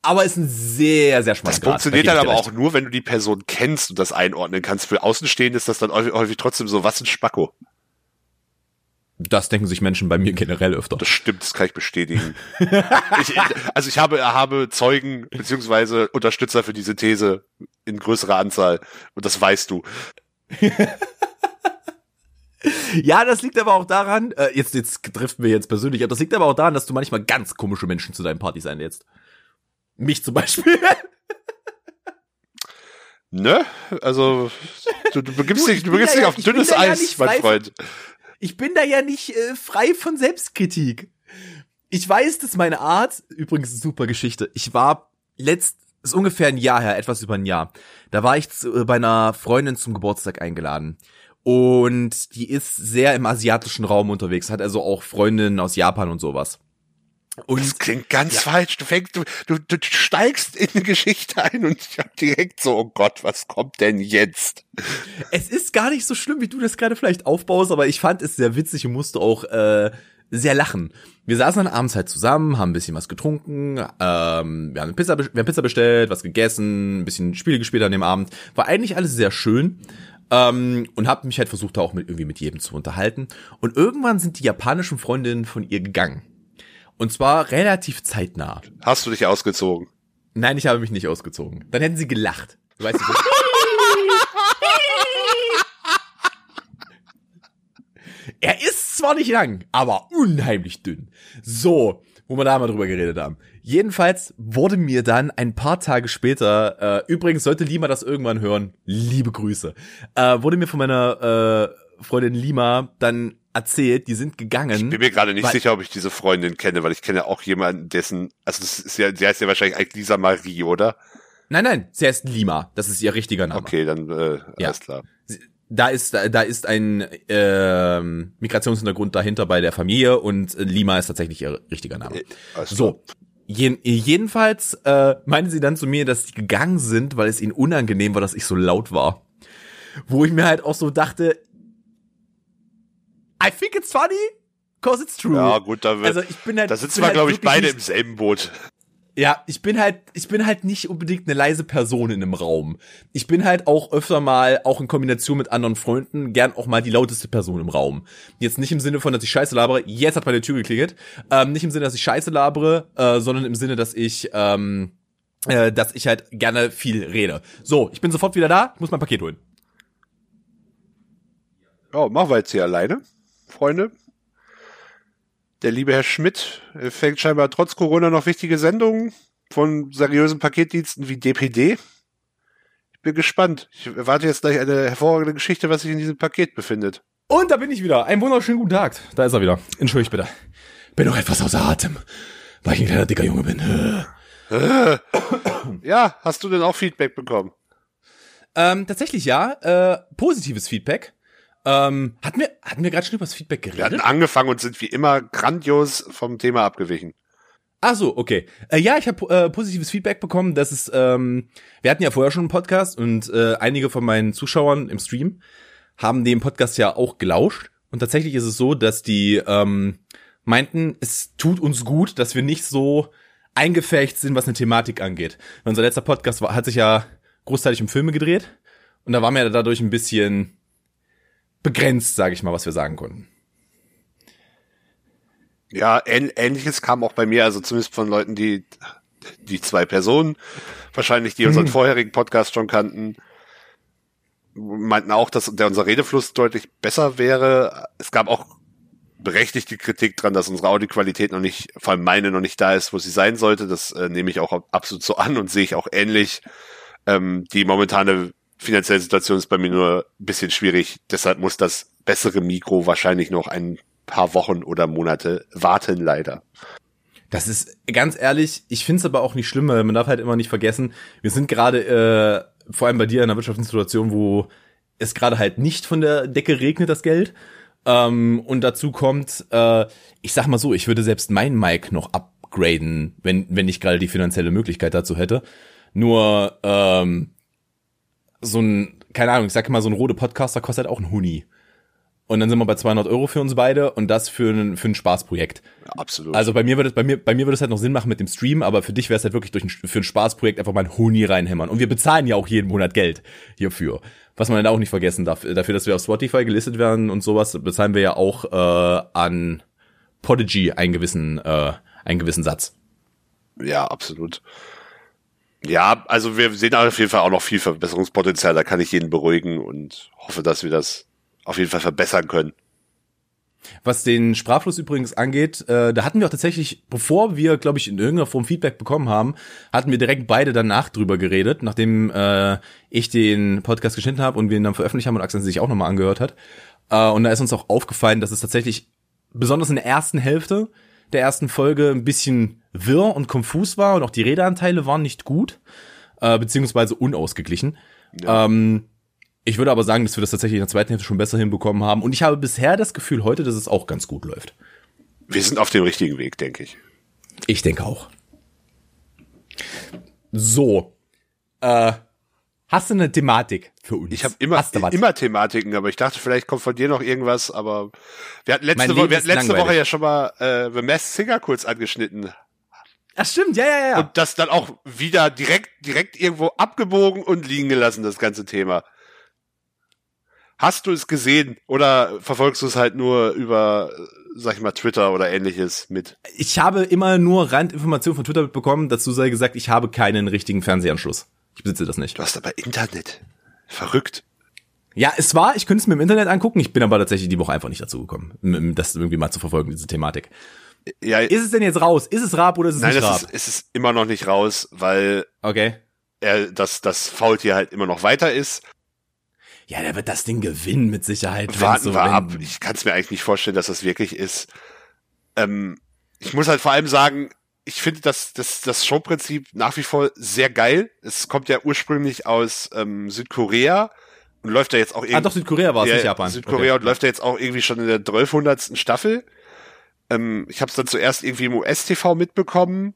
aber ist ein sehr, sehr schmaler Das funktioniert dann aber auch nur, wenn du die Person kennst und das einordnen kannst. Für Außenstehende ist das dann häufig trotzdem so, was ein Spacko. Das denken sich Menschen bei mir generell öfter. Das stimmt, das kann ich bestätigen. ich, also ich habe, habe Zeugen beziehungsweise Unterstützer für diese These in größerer Anzahl und das weißt du. ja, das liegt aber auch daran, äh, jetzt, jetzt driften wir jetzt persönlich, aber das liegt aber auch daran, dass du manchmal ganz komische Menschen zu deinen Partys einlädst. Mich zum Beispiel. Ne? Also, du, du begibst dich, du begibst dich ja, auf dünnes Eis, ja mein Freund. Von, ich bin da ja nicht äh, frei von Selbstkritik. Ich weiß, dass meine Art, übrigens super Geschichte, ich war letzt, ist ungefähr ein Jahr her, etwas über ein Jahr. Da war ich zu, äh, bei einer Freundin zum Geburtstag eingeladen. Und die ist sehr im asiatischen Raum unterwegs, hat also auch Freundinnen aus Japan und sowas. Und das klingt ganz ja. falsch. Du fängst, du, du, du steigst in eine Geschichte ein und ich hab direkt so, oh Gott, was kommt denn jetzt? Es ist gar nicht so schlimm, wie du das gerade vielleicht aufbaust, aber ich fand es sehr witzig und musste auch äh, sehr lachen. Wir saßen dann abends halt zusammen, haben ein bisschen was getrunken, ähm, wir haben Pizza, wir haben Pizza bestellt, was gegessen, ein bisschen Spiele gespielt an dem Abend. War eigentlich alles sehr schön. Ähm, und habe mich halt versucht, da auch mit, irgendwie mit jedem zu unterhalten. Und irgendwann sind die japanischen Freundinnen von ihr gegangen. Und zwar relativ zeitnah. Hast du dich ausgezogen? Nein, ich habe mich nicht ausgezogen. Dann hätten sie gelacht. Du weißt nicht, er ist zwar nicht lang, aber unheimlich dünn. So, wo wir da mal drüber geredet haben. Jedenfalls wurde mir dann ein paar Tage später, äh, übrigens sollte Lima das irgendwann hören, liebe Grüße, äh, wurde mir von meiner äh, Freundin Lima dann erzählt, die sind gegangen. Ich bin mir gerade nicht sicher, ob ich diese Freundin kenne, weil ich kenne auch jemanden, dessen, also das ist ja, sie heißt ja wahrscheinlich eigentlich Lisa Marie, oder? Nein, nein, sie heißt Lima. Das ist ihr richtiger Name. Okay, dann äh, ja. alles klar. Da ist da ist ein äh, Migrationshintergrund dahinter bei der Familie und Lima ist tatsächlich ihr richtiger Name. Alles so. Jeden, jedenfalls äh, meinen sie dann zu mir, dass sie gegangen sind, weil es ihnen unangenehm war, dass ich so laut war. Wo ich mir halt auch so dachte, I think it's funny, cause it's true. Ja, gut, da, wird, also ich bin halt, da sitzen wir, halt glaube ich, beide im selben Boot. Ja, ich bin halt, ich bin halt nicht unbedingt eine leise Person in einem Raum. Ich bin halt auch öfter mal, auch in Kombination mit anderen Freunden, gern auch mal die lauteste Person im Raum. Jetzt nicht im Sinne von, dass ich Scheiße labere, jetzt hat meine Tür geklingelt. Ähm, nicht im Sinne, dass ich Scheiße labere, äh, sondern im Sinne, dass ich, ähm, äh, dass ich halt gerne viel rede. So, ich bin sofort wieder da, ich muss mein Paket holen. Oh, machen wir jetzt hier alleine. Freunde. Der liebe Herr Schmidt fängt scheinbar trotz Corona noch wichtige Sendungen von seriösen Paketdiensten wie DPD. Ich bin gespannt. Ich erwarte jetzt gleich eine hervorragende Geschichte, was sich in diesem Paket befindet. Und da bin ich wieder. Einen wunderschönen guten Tag. Da ist er wieder. Entschuldigt bitte. Bin noch etwas außer Atem, weil ich ein kleiner dicker Junge bin. ja, hast du denn auch Feedback bekommen? Ähm, tatsächlich ja. Äh, positives Feedback. Ähm, hatten wir, hatten wir gerade schon über das Feedback geredet? Wir hatten angefangen und sind wie immer grandios vom Thema abgewichen. Ach so, okay. Äh, ja, ich habe äh, positives Feedback bekommen. Das ist, ähm, wir hatten ja vorher schon einen Podcast und äh, einige von meinen Zuschauern im Stream haben den Podcast ja auch gelauscht. Und tatsächlich ist es so, dass die ähm, meinten, es tut uns gut, dass wir nicht so eingefecht sind, was eine Thematik angeht. Unser letzter Podcast war, hat sich ja großteilig um Filme gedreht und da waren wir dadurch ein bisschen begrenzt, sage ich mal, was wir sagen konnten. Ja, ähnliches kam auch bei mir, also zumindest von Leuten, die die zwei Personen, wahrscheinlich die unseren hm. vorherigen Podcast schon kannten, meinten auch, dass der unser Redefluss deutlich besser wäre. Es gab auch berechtigte Kritik dran, dass unsere Audioqualität noch nicht, vor allem meine noch nicht da ist, wo sie sein sollte. Das äh, nehme ich auch absolut so an und sehe ich auch ähnlich. Ähm, die momentane finanzielle Situation ist bei mir nur ein bisschen schwierig. Deshalb muss das bessere Mikro wahrscheinlich noch ein paar Wochen oder Monate warten, leider. Das ist ganz ehrlich, ich finde es aber auch nicht schlimm, weil man darf halt immer nicht vergessen, wir sind gerade äh, vor allem bei dir in einer wirtschaftlichen Situation, wo es gerade halt nicht von der Decke regnet, das Geld. Ähm, und dazu kommt, äh, ich sag mal so, ich würde selbst mein Mic noch upgraden, wenn, wenn ich gerade die finanzielle Möglichkeit dazu hätte. Nur ähm, so ein, keine Ahnung, ich sag mal, so ein rote Podcaster kostet halt auch ein Huni. Und dann sind wir bei 200 Euro für uns beide und das für ein, für ein Spaßprojekt. Ja, absolut. Also bei mir würde es, bei mir, bei mir würde es halt noch Sinn machen mit dem Stream, aber für dich wäre es halt wirklich durch ein, für ein Spaßprojekt einfach mal ein Huni reinhämmern. Und wir bezahlen ja auch jeden Monat Geld hierfür. Was man dann auch nicht vergessen darf. Dafür, dass wir auf Spotify gelistet werden und sowas, bezahlen wir ja auch äh, an Podigy einen gewissen, äh, einen gewissen Satz. Ja, absolut. Ja, also wir sehen auf jeden Fall auch noch viel Verbesserungspotenzial. Da kann ich jeden beruhigen und hoffe, dass wir das auf jeden Fall verbessern können. Was den Sprachfluss übrigens angeht, äh, da hatten wir auch tatsächlich, bevor wir, glaube ich, in irgendeiner Form Feedback bekommen haben, hatten wir direkt beide danach drüber geredet, nachdem äh, ich den Podcast geschnitten habe und wir ihn dann veröffentlicht haben und Axel sich auch nochmal angehört hat. Äh, und da ist uns auch aufgefallen, dass es tatsächlich besonders in der ersten Hälfte der ersten Folge ein bisschen wirr und konfus war und auch die Redeanteile waren nicht gut, äh, beziehungsweise unausgeglichen. Ja. Ähm, ich würde aber sagen, dass wir das tatsächlich in der zweiten Hälfte schon besser hinbekommen haben. Und ich habe bisher das Gefühl heute, dass es auch ganz gut läuft. Wir sind auf dem richtigen Weg, denke ich. Ich denke auch. So. Äh, hast du eine Thematik für uns? Ich habe immer, immer Thematiken, aber ich dachte, vielleicht kommt von dir noch irgendwas, aber wir hatten letzte, Woche, wir hatten letzte Woche ja schon mal äh, The Masked Singer kurz angeschnitten. Ach stimmt, ja, ja, ja. Und das dann auch wieder direkt, direkt irgendwo abgebogen und liegen gelassen, das ganze Thema. Hast du es gesehen oder verfolgst du es halt nur über, äh, sag ich mal, Twitter oder ähnliches mit? ich habe immer nur Randinformationen von Twitter bekommen. Dazu sei gesagt, ich habe keinen richtigen Fernsehanschluss. Ich besitze das nicht. Du hast aber Internet. Verrückt. Ja, es war, ich könnte es mir im Internet angucken. Ich bin aber tatsächlich die Woche einfach nicht dazu gekommen, das irgendwie mal zu verfolgen, diese Thematik. Ja, Ist es denn jetzt raus? Ist es Raab oder ist es nein, nicht Raab? ist, es ist immer noch nicht raus, weil okay. er, das, das Faultier halt immer noch weiter ist. Ja, der wird das Ding gewinnen mit Sicherheit. Warten so, wir ab. Ich kann es mir eigentlich nicht vorstellen, dass das wirklich ist. Ähm, ich muss halt vor allem sagen, ich finde das, das, das Showprinzip nach wie vor sehr geil. Es kommt ja ursprünglich aus ähm, Südkorea und läuft ja jetzt auch Ah, irgendwie. doch, Südkorea war es, ja, nicht Japan. Südkorea okay. und läuft ja jetzt auch irgendwie schon in der 1200. Staffel. Ähm, ich habe es dann zuerst irgendwie im US-TV mitbekommen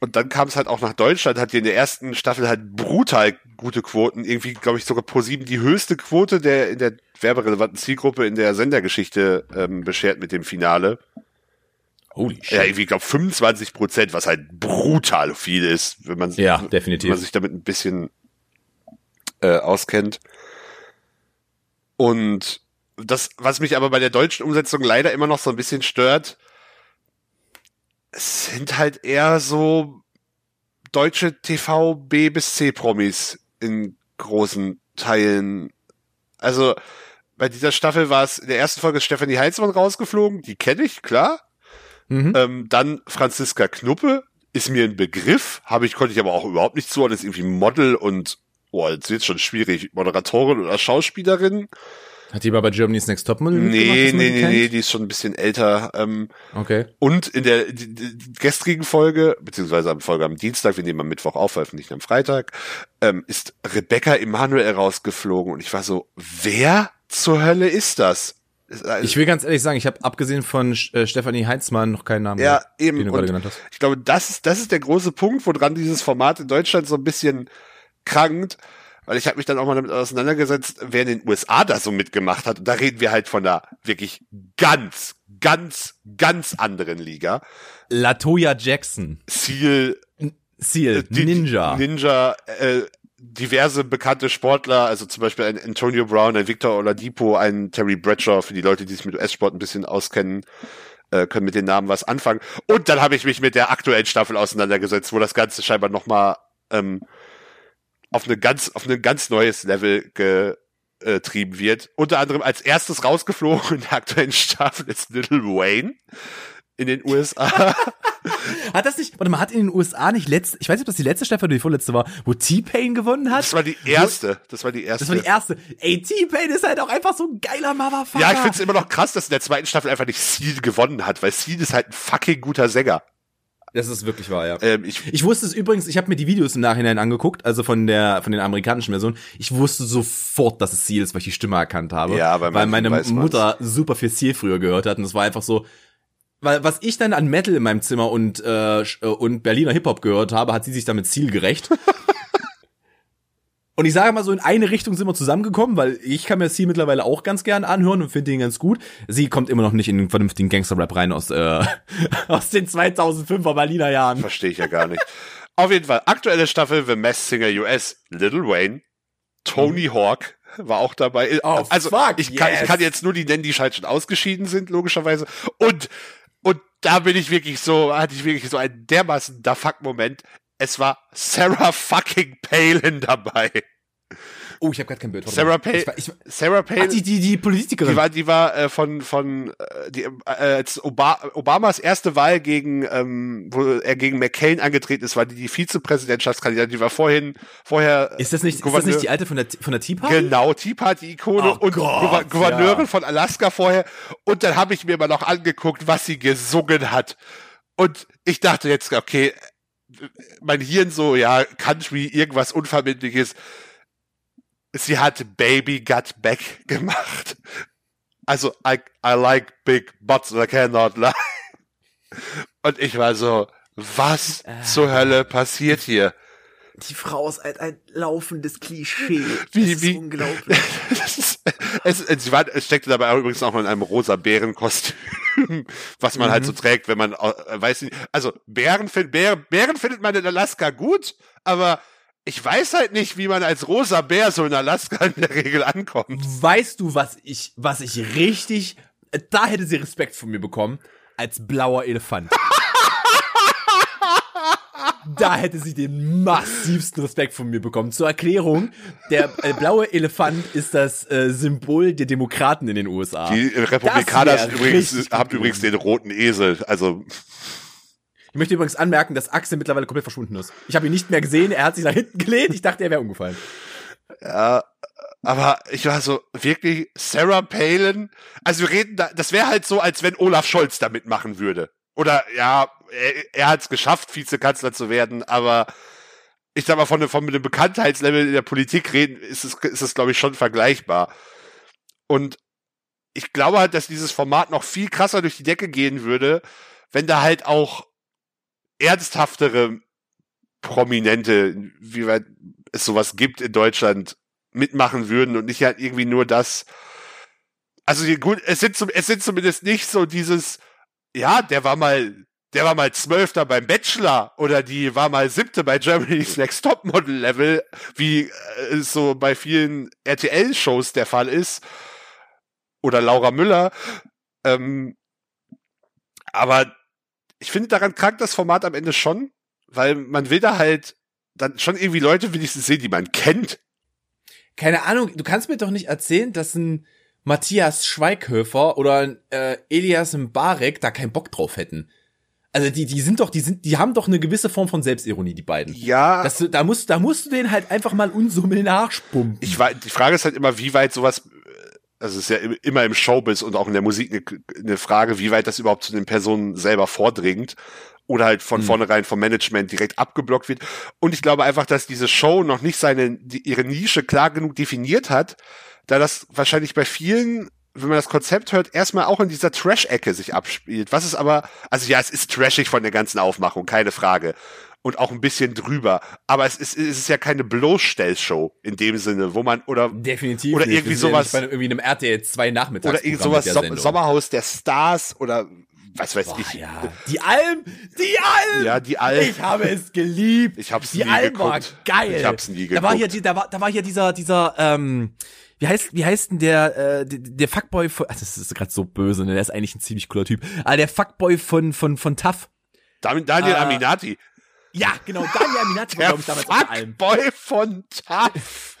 und dann kam es halt auch nach Deutschland, hat die in der ersten Staffel halt brutal gute Quoten, irgendwie, glaube ich, sogar pro sieben die höchste Quote der in der werberelevanten Zielgruppe in der Sendergeschichte ähm, beschert mit dem Finale. Holy shit. Ja, irgendwie, glaube 25 Prozent, was halt brutal viel ist, wenn man, Ja, wenn definitiv. man sich damit ein bisschen äh, auskennt. Und das, was mich aber bei der deutschen Umsetzung leider immer noch so ein bisschen stört, sind halt eher so deutsche TV B bis C Promis in großen Teilen. Also bei dieser Staffel war es in der ersten Folge ist Stefanie Heinzmann rausgeflogen, die kenne ich, klar. Mhm. Ähm, dann Franziska Knuppe ist mir ein Begriff, habe ich konnte ich aber auch überhaupt nicht zuordnen, ist irgendwie Model und oh, jetzt wird's schon schwierig, Moderatorin oder Schauspielerin. Hat die mal bei Germany's Next Topmodel Nee, man nee, nee, nee, die ist schon ein bisschen älter. Ähm, Okay. und in der die, die, die gestrigen Folge, beziehungsweise am Folge am Dienstag, wir nehmen am Mittwoch auf, veröffentlichen am Freitag, ähm, ist Rebecca Emanuel rausgeflogen und ich war so, wer zur Hölle ist das? Äh, Ich will ganz ehrlich sagen, ich habe abgesehen von äh, Stefanie Heinzmann noch keinen Namen, Ja, gehört, eben. den du gerade genannt hast. ich glaube, das ist, das ist der große Punkt, woran dieses Format in Deutschland so ein bisschen krankt, weil ich habe mich dann auch mal damit auseinandergesetzt, wer in den USA da so mitgemacht hat. Und da reden wir halt von einer wirklich ganz, ganz, ganz anderen Liga. Latoya Jackson, Ziel, Seal, die- Ninja. Ninja, äh, diverse bekannte Sportler, also zum Beispiel ein Antonio Brown, ein Victor Oladipo, ein Terry Bradshaw, für die Leute, die sich mit US-Sport ein bisschen auskennen, äh, können mit den Namen was anfangen. Und dann habe ich mich mit der aktuellen Staffel auseinandergesetzt, wo das Ganze scheinbar nochmal ähm, auf eine ganz, auf ein ganz neues Level getrieben wird. Unter anderem als erstes rausgeflogen in der aktuellen Staffel ist Little Wayne in den USA. Hat das nicht, warte mal, hat in den USA nicht letzte, ich weiß nicht, ob das die letzte Staffel oder die vorletzte war, wo T-Pain gewonnen hat? Das war die erste. Das war die erste. Das war die erste. Ey, T-Pain ist halt auch einfach so ein geiler Motherfucker. Ja, ich find's immer noch krass, dass in der zweiten Staffel einfach nicht Seal gewonnen hat, weil Seal ist halt ein fucking guter Sänger. Das ist wirklich wahr, ja. Ähm, ich, Ich wusste es übrigens, ich habe mir die Videos im Nachhinein angeguckt, also von der von den amerikanischen Versionen. Ich wusste sofort, dass es Seal ist, weil ich die Stimme erkannt habe. Ja, weil manchen meine. Mutter super viel Seal früher gehört hat und es war einfach so weil was ich dann an Metal in meinem Zimmer und äh, äh, und Berliner Hip Hop gehört habe, hat sie sich damit Seal gerecht. Und ich sage mal so, in eine Richtung sind wir zusammengekommen, weil ich kann mir Seal mittlerweile auch ganz gern anhören und finde ihn ganz gut. Sie kommt immer noch nicht in den vernünftigen Gangster-Rap rein aus, äh, aus den 2005er Berliner Jahren. verstehe ich ja gar nicht. Auf jeden Fall, aktuelle Staffel The Masked Singer US, Little Wayne, Tony Hawk war auch dabei. Mhm. Oh, also fuck, ich, kann, yes. ich kann jetzt nur die nennen, die halt schon ausgeschieden sind, logischerweise. Und, und da bin ich wirklich so, hatte ich wirklich so einen dermaßen da fuck Moment. Es war Sarah fucking Palin dabei. Oh, ich habe gerade kein Bild. Sarah. Palin, Sarah Palin. ah, die, die, die Politikerin. Die war, die war äh, von von äh, die, äh, als Oba Obamas erste Wahl gegen, ähm, wo er gegen McCain angetreten ist, war die, die Vizepräsidentschaftskandidatin. Die war vorhin vorher ist das nicht, ist das Gouverneur- nicht die alte von der, von der Tea Party? Genau, Tea Party Ikone Oh und Gott, Gouver- Gouverneurin ja. von Alaska vorher. Und dann habe ich mir mal noch angeguckt, was sie gesungen hat. Und ich dachte jetzt, okay, mein Hirn so, ja, Country, irgendwas Unverbindliches. Sie hat Baby Got Back gemacht. Also, I, I like big butts, I cannot lie. Und ich war so, Was zur Hölle passiert hier? Die Frau ist ein, ein laufendes Klischee. Wie- das wie- ist unglaublich. Ist, es, sie war, es steckte dabei übrigens auch noch in einem rosa Bärenkostüm, was man halt so trägt, wenn man, äh, weiß nicht, also Bären, find, Bär, Bären findet man in Alaska gut, aber ich weiß halt nicht, wie man als rosa Bär so in Alaska in der Regel ankommt. Weißt du, was ich, was ich richtig, da hätte sie Respekt von mir bekommen, als blauer Elefant. Da hätte sie den massivsten Respekt von mir bekommen. Zur Erklärung, der äh, blaue Elefant ist das äh, Symbol der Demokraten in den USA. Die Republikaner übrigens, haben übrigens den roten Esel, also Ich möchte übrigens anmerken, dass Axel mittlerweile komplett verschwunden ist. Ich habe ihn nicht mehr gesehen, er hat sich nach hinten gelehnt, ich dachte, er wäre umgefallen. Ja, aber ich war so wirklich Sarah Palin. Also wir reden da, das wäre halt so, als wenn Olaf Scholz da mitmachen würde. Oder ja, er, er hat es geschafft, Vizekanzler zu werden, aber ich sag mal, von, von dem Bekanntheitslevel in der Politik reden, ist es, ist es glaube ich, schon vergleichbar. Und ich glaube halt, dass dieses Format noch viel krasser durch die Decke gehen würde, wenn da halt auch ernsthaftere Prominente, wie weit es sowas gibt in Deutschland, mitmachen würden und nicht halt irgendwie nur das. Also gut, es sind, es sind zumindest nicht so dieses, ja, der war mal, der war mal Zwölfter beim Bachelor oder die war mal Siebte bei Germany's Next Topmodel Level, wie äh, es so bei vielen RTL-Shows der Fall ist. Oder Laura Müller. Ähm, aber ich finde, daran krankt das Format am Ende schon, weil man will da halt dann schon irgendwie Leute wenigstens sehen, die man kennt. Keine Ahnung, du kannst mir doch nicht erzählen, dass ein Matthias Schweighöfer oder ein äh, Elias Mbarek da keinen Bock drauf hätten. Also die, die sind doch, die sind, die haben doch eine gewisse Form von Selbstironie, die beiden. Ja, Das, da musst, da musst du den halt einfach mal Unsummel nachspumpen. ich war, die Frage ist halt immer, wie weit sowas, also es ist ja im- immer im Showbiz und auch in der Musik eine, eine Frage, wie weit das überhaupt zu den Personen selber vordringt oder halt von Hm. vornherein vom Management direkt abgeblockt wird. Und ich glaube einfach, dass diese Show noch nicht seine, die, ihre Nische klar genug definiert hat, da das wahrscheinlich bei vielen, wenn man das Konzept hört, erstmal auch in dieser Trash-Ecke sich abspielt. Was ist aber, also ja, es ist trashig von der ganzen Aufmachung, keine Frage. Und auch ein bisschen drüber. Aber es ist, es ist ja keine Bloßstellshow in dem Sinne, wo man, oder Definitiv. Oder nicht. irgendwie ja sowas- nicht bei irgendwie einem RTL 2 Nachmittags. oder irgend sowas Som Sommerhaus der Stars oder was weiß Boah, ich. ja. Die Alm, die Alm. Ja, die Alm. Ich habe es geliebt. Ich hab's die nie Alm war geguckt. geil. Ich hab's nie Da war hier, geguckt. da war, da war hier dieser, dieser, ähm, wie heißt, wie heißt denn der, äh, der, Fuckboy von, ach, das ist gerade so böse, ne? Der ist eigentlich ein ziemlich cooler Typ. Aber der Fuckboy von, von, von Tough. Daniel, Ah, Aminati. Ja, genau, Daniel Aminati war, glaube ich, damals auf der Alm. Fuckboy von TAF.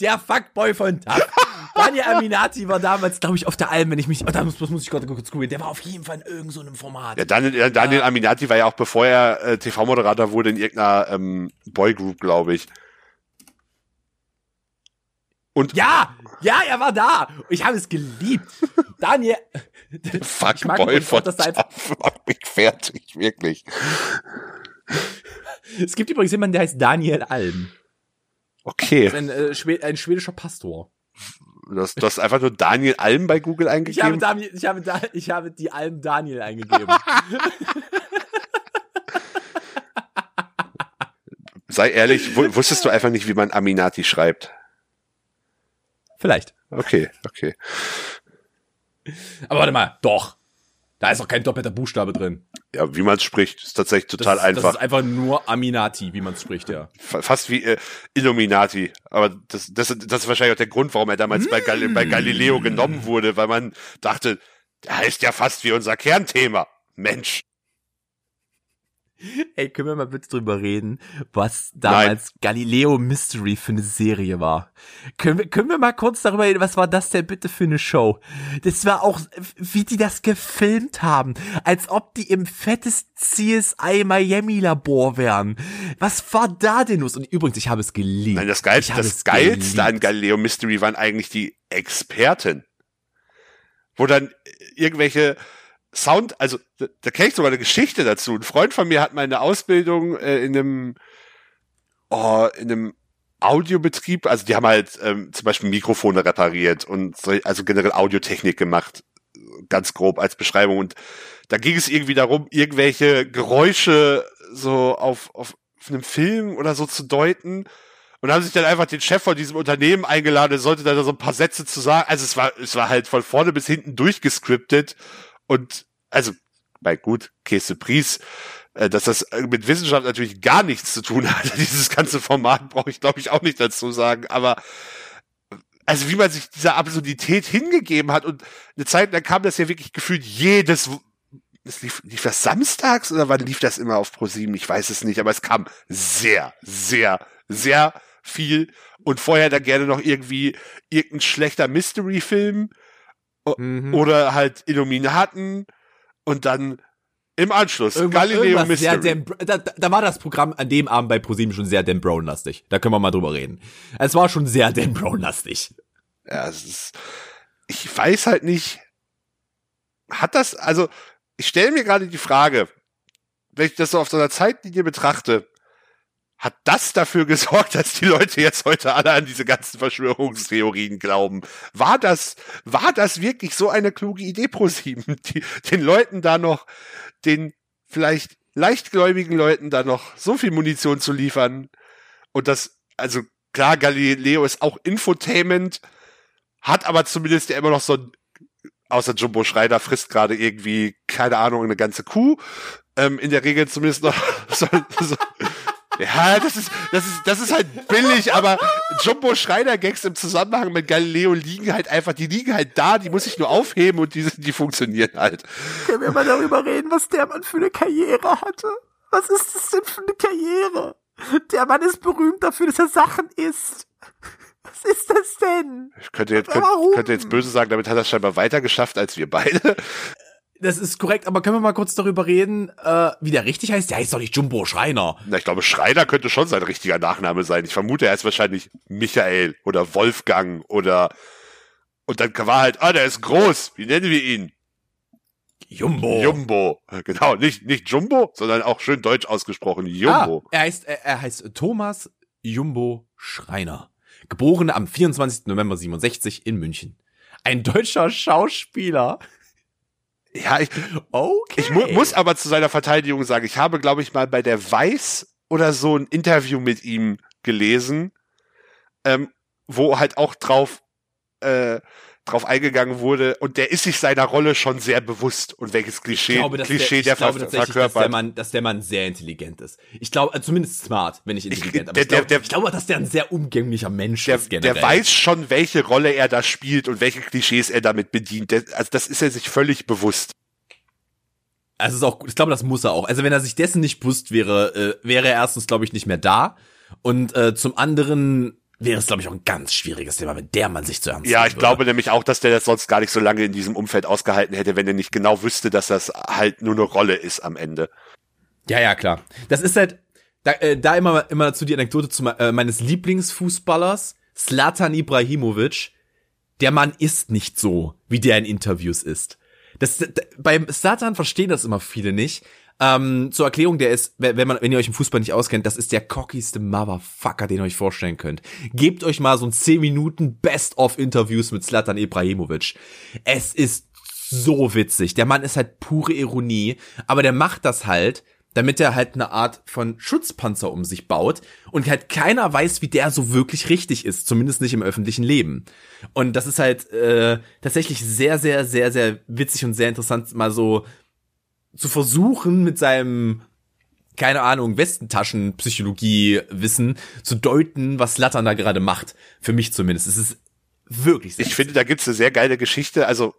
Der Fuckboy von Tough. Daniel Aminati war damals, glaube ich, auf der Alm, wenn ich mich, oh, da muss, muss ich gerade kurz googeln. Der war auf jeden Fall in irgendeinem so Format. Ja, Daniel, Daniel Aminati war ja auch, bevor er äh, TV-Moderator wurde, in irgendeiner ähm, Boygroup, glaube ich. Und Ja, ja, er war da. Ich habe es geliebt. Daniel, Fuckboy von TAF macht mich fertig, wirklich. Es gibt übrigens jemanden, der heißt Daniel Alm. Okay, Ein, äh, Schwed ein schwedischer Pastor. du hast, du hast einfach nur Daniel Alm bei Google Ich habe, eingegeben. Daniel, ich, habe da, ich habe die Alm Daniel eingegeben. Sei ehrlich, wu- wusstest du einfach nicht, wie man Aminati schreibt? Vielleicht. Okay, okay. Aber warte mal, doch. Da ist auch kein doppelter Buchstabe drin. Ja, wie man es spricht, ist tatsächlich Das total ist, einfach. Das ist einfach nur Aminati, wie man es spricht, ja. Fa- Fast wie äh, Illuminati. Aber das, das, das ist wahrscheinlich auch der Grund, warum er damals bei, Gal bei Galileo genommen wurde, weil man dachte, der heißt ja fast wie unser Kernthema. Mensch. Ey, können wir mal bitte drüber reden, was damals Galileo Mystery für eine Serie war? Können wir, können wir mal kurz darüber reden, was war das denn bitte für eine Show? Das war auch, wie die das gefilmt haben, als ob die im fettesten CSI Miami Labor wären. Was war da denn los? Und übrigens, ich habe es geliebt. Nein, das habe das Geilste an. Galileo Mystery waren eigentlich die Experten. Wo dann irgendwelche Sound, also da, da kenne ich sogar eine Geschichte dazu. Ein Freund von mir hat mal eine Ausbildung äh, in einem, oh, in einem Audiobetrieb, also die haben halt ähm, zum Beispiel Mikrofone repariert und so, also generell Audiotechnik gemacht, ganz grob als Beschreibung. Und da ging es irgendwie darum, irgendwelche Geräusche so auf, auf einem Film oder so zu deuten und haben sich dann einfach den Chef von diesem Unternehmen eingeladen, sollte da so ein paar Sätze zu sagen. Also es war, es war halt von vorne bis hinten durchgescriptet und also, bei gut, Käse Pries, äh, dass das mit Wissenschaft natürlich gar nichts zu tun hat. Dieses ganze Format brauche ich, glaube ich, auch nicht dazu sagen. Aber also wie man sich dieser Absurdität hingegeben hat und eine Zeit lang kam das ja wirklich gefühlt jedes es lief, lief das samstags oder wann lief das immer auf ProSieben? Ich weiß es nicht, aber es kam sehr, sehr, sehr viel und vorher dann gerne noch irgendwie irgendein schlechter Mystery-Film mhm. oder halt Illuminaten und dann im Anschluss irgendwas, Galileo irgendwas Mystery. Dan, da, da, war das Programm an dem Abend bei ProSieben schon sehr Dan Brown-lastig. Da können wir mal drüber reden. Es war schon sehr Dan Brown-lastig. Ja, es ist, ich weiß halt nicht, hat das, also ich stelle mir gerade die Frage, wenn ich das so auf so einer Zeitlinie betrachte, hat das dafür gesorgt, dass die Leute jetzt heute alle an diese ganzen Verschwörungstheorien glauben? War das, war das wirklich so eine kluge Idee pro sieben, die, den Leuten da noch, den vielleicht leichtgläubigen Leuten da noch so viel Munition zu liefern? Und das, also klar, Galileo ist auch Infotainment, hat aber zumindest ja immer noch so ein außer Jumbo Schreider frisst gerade irgendwie, keine Ahnung, eine ganze Kuh. Ähm, in der Regel zumindest noch so, so, ja, das ist, das ist, das ist halt billig, aber Jumbo Schreiner Gags im Zusammenhang mit Galileo liegen halt einfach, die liegen halt da, die muss ich nur aufheben und die, die funktionieren halt. Können wir mal darüber reden, was der Mann für eine Karriere hatte? Was ist das denn für eine Karriere? Der Mann ist berühmt dafür, dass er Sachen isst. Was ist das denn? Ich könnte jetzt, könnte, könnte jetzt böse sagen, damit hat er scheinbar weiter geschafft als wir beide. Das ist korrekt, aber können wir mal kurz darüber reden, äh, wie der richtig heißt? Der heißt doch nicht Jumbo Schreiner. Na, ich glaube, Schreiner könnte schon sein richtiger Nachname sein. Ich vermute, er ist wahrscheinlich Michael oder Wolfgang oder und dann war halt, ah, der ist groß. Wie nennen wir ihn? Jumbo. Jumbo. Genau, nicht, nicht Jumbo, sondern auch schön deutsch ausgesprochen. Jumbo. Ah, er heißt, er, er heißt Thomas Jumbo Schreiner. Geboren am 24. November 67 in München. Ein deutscher Schauspieler. Ja, ich, okay. ich mu muss aber zu seiner Verteidigung sagen, ich habe, glaube ich, mal bei der Weiß oder so ein Interview mit ihm gelesen, ähm, wo halt auch drauf äh, drauf eingegangen wurde und der ist sich seiner Rolle schon sehr bewusst und welches Klischee, ich glaube, Klischee der, ich der glaube tatsächlich, verkörpert. Dass der, Mann, dass der Mann sehr intelligent ist. Ich glaube, also zumindest smart, wenn nicht intelligent. Ich, aber ich, glaube, der, ich glaube, dass der ein sehr umgänglicher Mensch der, ist generell. Der weiß schon, welche Rolle er da spielt und welche Klischees er damit bedient. Der, also das ist er sich völlig bewusst. Also ist auch, ich glaube, das muss er auch. Also wenn er sich dessen nicht bewusst wäre, äh, wäre er erstens, glaube ich, nicht mehr da. Und äh, zum anderen wäre es, glaube ich, auch ein ganz schwieriges Thema, wenn der man sich zu ernst Ja, ich würde. glaube nämlich auch, dass der das sonst gar nicht so lange in diesem Umfeld ausgehalten hätte, wenn er nicht genau wüsste, dass das halt nur eine Rolle ist am Ende. Ja, ja, klar. Das ist halt, da, äh, da immer, immer dazu die Anekdote zu äh, meines Lieblingsfußballers, Slatan Ibrahimovic. Der Mann ist nicht so, wie der in Interviews ist. Das, da, beim Slatan verstehen das immer viele nicht, ähm, zur Erklärung, der ist, wenn man, wenn ihr euch im Fußball nicht auskennt, das ist der cockigste Motherfucker, den ihr euch vorstellen könnt. Gebt euch mal so ein 10 Minuten Best-of-Interviews mit Slatan Ibrahimovic. Es ist so witzig. Der Mann ist halt pure Ironie, aber der macht das halt, damit er halt eine Art von Schutzpanzer um sich baut und halt keiner weiß, wie der so wirklich richtig ist, zumindest nicht im öffentlichen Leben. Und das ist halt äh, tatsächlich sehr, sehr, sehr, sehr witzig und sehr interessant, mal so zu versuchen, mit seinem keine Ahnung, Westentaschenpsychologie-Wissen zu deuten, was Lattern da gerade macht. Für mich zumindest. Es ist wirklich sehr Ich finde, da gibt's eine sehr geile Geschichte, also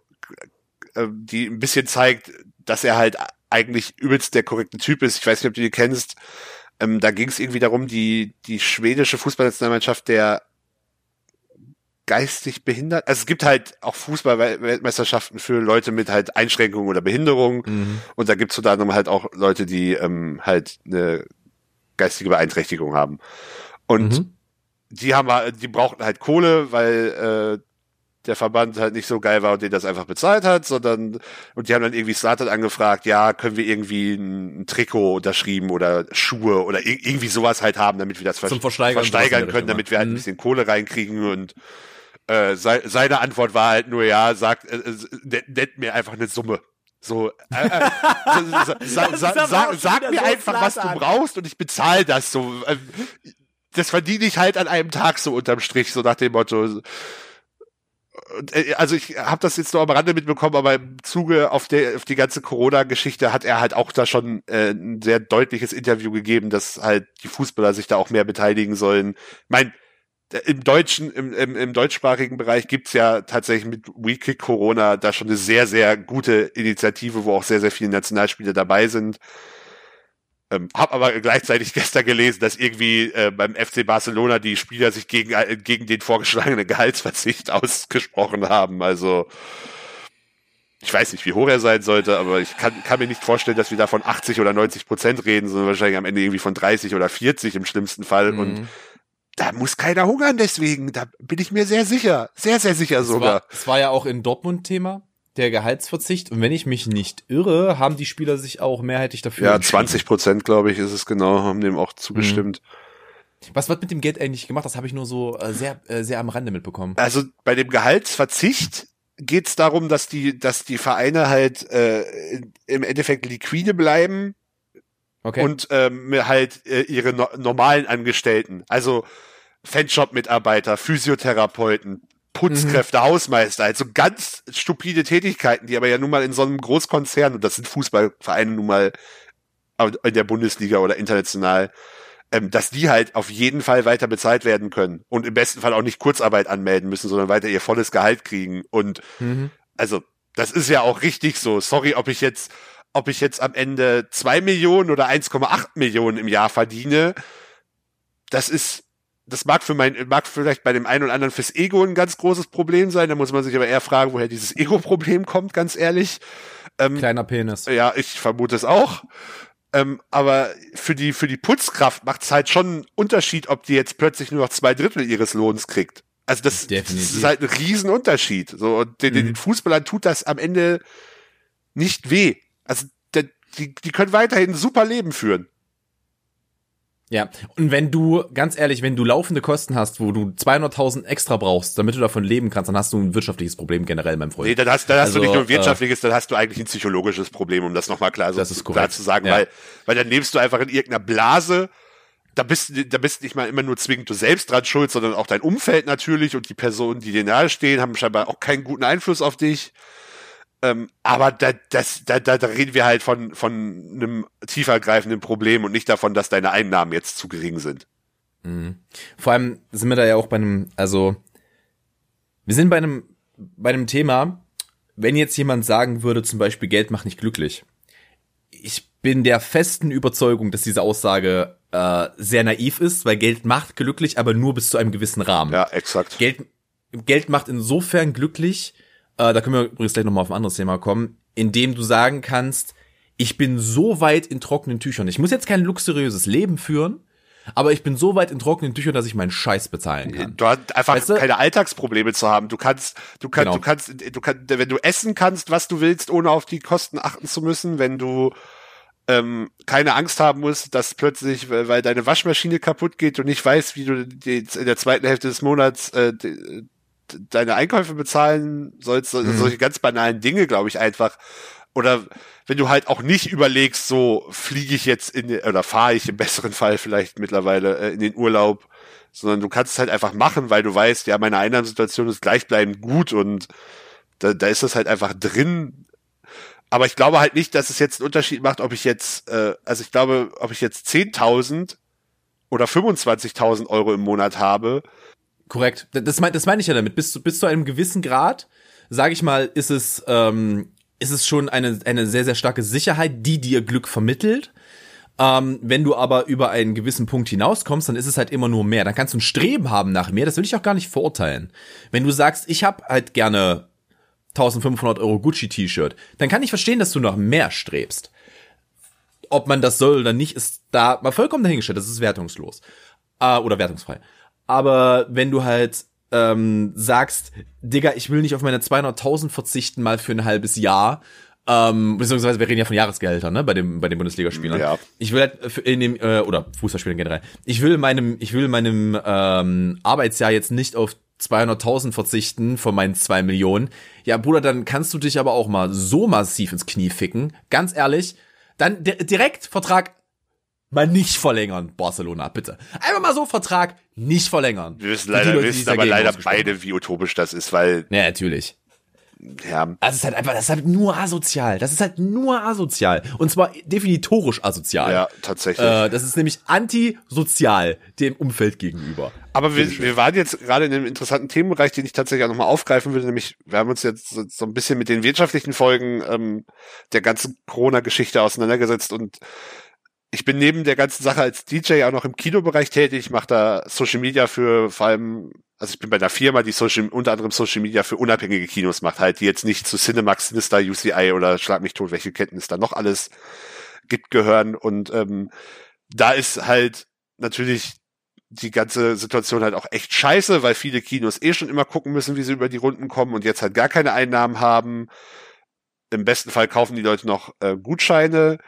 äh, die ein bisschen zeigt, dass er halt eigentlich übelst der korrekte Typ ist. Ich weiß nicht, ob du die kennst. Ähm, da ging es irgendwie darum, die, die schwedische Fußballnationalmannschaft der geistig behindert. Also es gibt halt auch Fußballweltmeisterschaften für Leute mit halt Einschränkungen oder Behinderungen. Mhm. Und da gibt's es unter anderem halt auch Leute, die ähm, halt eine geistige Beeinträchtigung haben. Und mhm. die haben die brauchten halt Kohle, weil äh, der Verband halt nicht so geil war und den das einfach bezahlt hat, sondern und die haben dann irgendwie Startup angefragt, ja, können wir irgendwie ein, ein Trikot unterschrieben oder Schuhe oder irgendwie sowas halt haben, damit wir das Zum Versteigern, können, damit wir halt ein mhm. bisschen Kohle reinkriegen und äh, seine Antwort war halt nur, ja, sagt, äh, nennt mir einfach eine Summe. So, äh, äh, sa, sa, sa, sa, sag mir einfach, was du brauchst und ich bezahle das so. Äh, das verdiene ich halt an einem Tag so unterm Strich, so nach dem Motto. Äh, also ich habe das jetzt nur am Rande mitbekommen, aber im Zuge auf, der, auf die ganze Corona-Geschichte hat er halt auch da schon äh, ein sehr deutliches Interview gegeben, dass halt die Fußballer sich da auch mehr beteiligen sollen. Ich mein, im deutschen, im, im, im deutschsprachigen Bereich gibt's ja tatsächlich mit WeKick Corona da schon eine sehr, sehr gute Initiative, wo auch sehr, sehr viele Nationalspieler dabei sind. Ähm, hab aber gleichzeitig gestern gelesen, dass irgendwie äh, beim FC Barcelona die Spieler sich gegen, äh, gegen den vorgeschlagenen Gehaltsverzicht ausgesprochen haben. Also ich weiß nicht, wie hoch er sein sollte, aber ich kann, kann mir nicht vorstellen, dass wir da von 80 oder 90 Prozent reden, sondern wahrscheinlich am Ende irgendwie von 30 oder 40 im schlimmsten Fall. Mhm. Und da muss keiner hungern deswegen. Da bin ich mir sehr sicher. Sehr, sehr sicher sogar. Es war, war ja auch in Dortmund Thema der Gehaltsverzicht. Und wenn ich mich nicht irre, haben die Spieler sich auch mehrheitlich dafür Ja, 20 Prozent, glaube ich, ist es genau, haben dem auch zugestimmt. Mhm. Was wird mit dem Geld eigentlich gemacht? Das habe ich nur so äh, sehr, äh, sehr am Rande mitbekommen. Also bei dem Gehaltsverzicht geht es darum, dass die, dass die Vereine halt äh, im Endeffekt liquide bleiben okay. und ähm, halt äh, ihre no normalen Angestellten, also Fanshop-Mitarbeiter, Physiotherapeuten, Putzkräfte, mhm. Hausmeister, also ganz stupide Tätigkeiten, die aber ja nun mal in so einem Großkonzern, und das sind Fußballvereine nun mal in der Bundesliga oder international, ähm, dass die halt auf jeden Fall weiter bezahlt werden können und im besten Fall auch nicht Kurzarbeit anmelden müssen, sondern weiter ihr volles Gehalt kriegen. Und mhm. also, das ist ja auch richtig so. Sorry, ob ich jetzt, ob ich jetzt am Ende zwei Millionen oder 1,8 Millionen im Jahr verdiene. Das ist das mag für mein, mag vielleicht bei dem einen oder anderen fürs Ego ein ganz großes Problem sein. Da muss man sich aber eher fragen, woher dieses Ego-Problem kommt, ganz ehrlich. Ähm, Kleiner Penis. Ja, ich vermute es auch. Ähm, aber für die, für die Putzkraft macht es halt schon einen Unterschied, ob die jetzt plötzlich nur noch zwei Drittel ihres Lohns kriegt. Also das, das ist halt ein Riesenunterschied. So, und den, mhm. den Fußballern tut das am Ende nicht weh. Also die, die können weiterhin ein super Leben führen. Ja, und wenn du, ganz ehrlich, wenn du laufende Kosten hast, wo du 200.000 extra brauchst, damit du davon leben kannst, dann hast du ein wirtschaftliches Problem generell, mein Freund. Nee, dann hast, dann hast also, du nicht nur ein wirtschaftliches, äh, dann hast du eigentlich ein psychologisches Problem, um das nochmal klar, so, klar zu sagen, ja. weil, weil dann lebst du einfach in irgendeiner Blase, da bist, da bist nicht mal immer nur zwingend du selbst dran schuld, sondern auch dein Umfeld natürlich und die Personen, die dir nahestehen, haben scheinbar auch keinen guten Einfluss auf dich. Ähm, aber da, das, da, da, da reden wir halt von, von einem tiefergreifenden Problem und nicht davon, dass deine Einnahmen jetzt zu gering sind. Mhm. Vor allem sind wir da ja auch bei einem, also wir sind bei einem, bei einem Thema, wenn jetzt jemand sagen würde, zum Beispiel Geld macht nicht glücklich. Ich bin der festen Überzeugung, dass diese Aussage äh, sehr naiv ist, weil Geld macht glücklich, aber nur bis zu einem gewissen Rahmen. Ja, exakt. Geld, Geld macht insofern glücklich, äh, da können wir übrigens gleich nochmal auf ein anderes Thema kommen, indem du sagen kannst, ich bin so weit in trockenen Tüchern. Ich muss jetzt kein luxuriöses Leben führen, aber ich bin so weit in trockenen Tüchern, dass ich meinen Scheiß bezahlen kann. Du hast einfach weißt du? keine Alltagsprobleme zu haben. Du kannst, du kannst, genau. du kannst, du kannst, wenn du essen kannst, was du willst, ohne auf die Kosten achten zu müssen, wenn du ähm, keine Angst haben musst, dass plötzlich, weil deine Waschmaschine kaputt geht und nicht weißt, wie du in der zweiten Hälfte des Monats äh, deine Einkäufe bezahlen sollst, mhm. solche ganz banalen Dinge, glaube ich, einfach. Oder wenn du halt auch nicht überlegst, so fliege ich jetzt in oder fahre ich im besseren Fall vielleicht mittlerweile äh, in den Urlaub, sondern du kannst es halt einfach machen, weil du weißt, ja, meine Einnahmensituation ist gleichbleibend gut und da, da ist das halt einfach drin. Aber ich glaube halt nicht, dass es jetzt einen Unterschied macht, ob ich jetzt, äh, also ich glaube, ob ich jetzt 10.000 oder 25.000 Euro im Monat habe, Korrekt. Das meine das mein ich ja damit. Bis zu, bis zu einem gewissen Grad, sage ich mal, ist es, ähm, ist es schon eine, eine sehr, sehr starke Sicherheit, die dir Glück vermittelt. Ähm, wenn du aber über einen gewissen Punkt hinauskommst, dann ist es halt immer nur mehr. Dann kannst du ein Streben haben nach mehr. Das will ich auch gar nicht verurteilen. Wenn du sagst, ich habe halt gerne 1500 Euro Gucci-T-Shirt, dann kann ich verstehen, dass du nach mehr strebst. Ob man das soll oder nicht, ist da mal vollkommen dahingestellt. Das ist wertungslos. Äh, oder wertungsfrei. Aber wenn du halt ähm, sagst, Digga, ich will nicht auf meine 200.000 verzichten mal für ein halbes Jahr, ähm, beziehungsweise wir reden ja von Jahresgehältern, ne, bei dem bei den Bundesligaspielern. Ja. Ich will halt in dem äh, oder Fußballspielern generell. Ich will meinem ich will meinem ähm, Arbeitsjahr jetzt nicht auf 200.000 verzichten von meinen zwei Millionen. Ja, Bruder, dann kannst du dich aber auch mal so massiv ins Knie ficken. Ganz ehrlich, dann di direkt Vertrag mal nicht verlängern, Barcelona, bitte. Einfach mal so Vertrag nicht verlängern. Wir wissen leider, Leute, wissen aber leider beide, wie utopisch das ist, weil, Ja, natürlich. ja, Also es ist halt einfach, das ist halt nur asozial. Das ist halt nur asozial. Und zwar definitorisch asozial. ja, tatsächlich. Äh, das ist nämlich antisozial dem Umfeld gegenüber. Aber wir, wir waren jetzt gerade in einem interessanten Themenbereich, den ich tatsächlich auch nochmal aufgreifen würde, nämlich wir haben uns jetzt so, so ein bisschen mit den wirtschaftlichen Folgen ähm, der ganzen Corona-Geschichte auseinandergesetzt und ich bin neben der ganzen Sache als DJ auch noch im Kinobereich tätig. Ich mache da Social Media für vor allem, also ich bin bei einer Firma, die Social, unter anderem Social Media für unabhängige Kinos macht, halt, die jetzt nicht zu Cinemax, Sinister, UCI oder Schlag mich tot, welche Ketten es da noch alles gibt, gehören. Und ähm, da ist halt natürlich die ganze Situation halt auch echt scheiße, weil viele Kinos eh schon immer gucken müssen, wie sie über die Runden kommen und jetzt halt gar keine Einnahmen haben. Im besten Fall kaufen die Leute noch äh, Gutscheine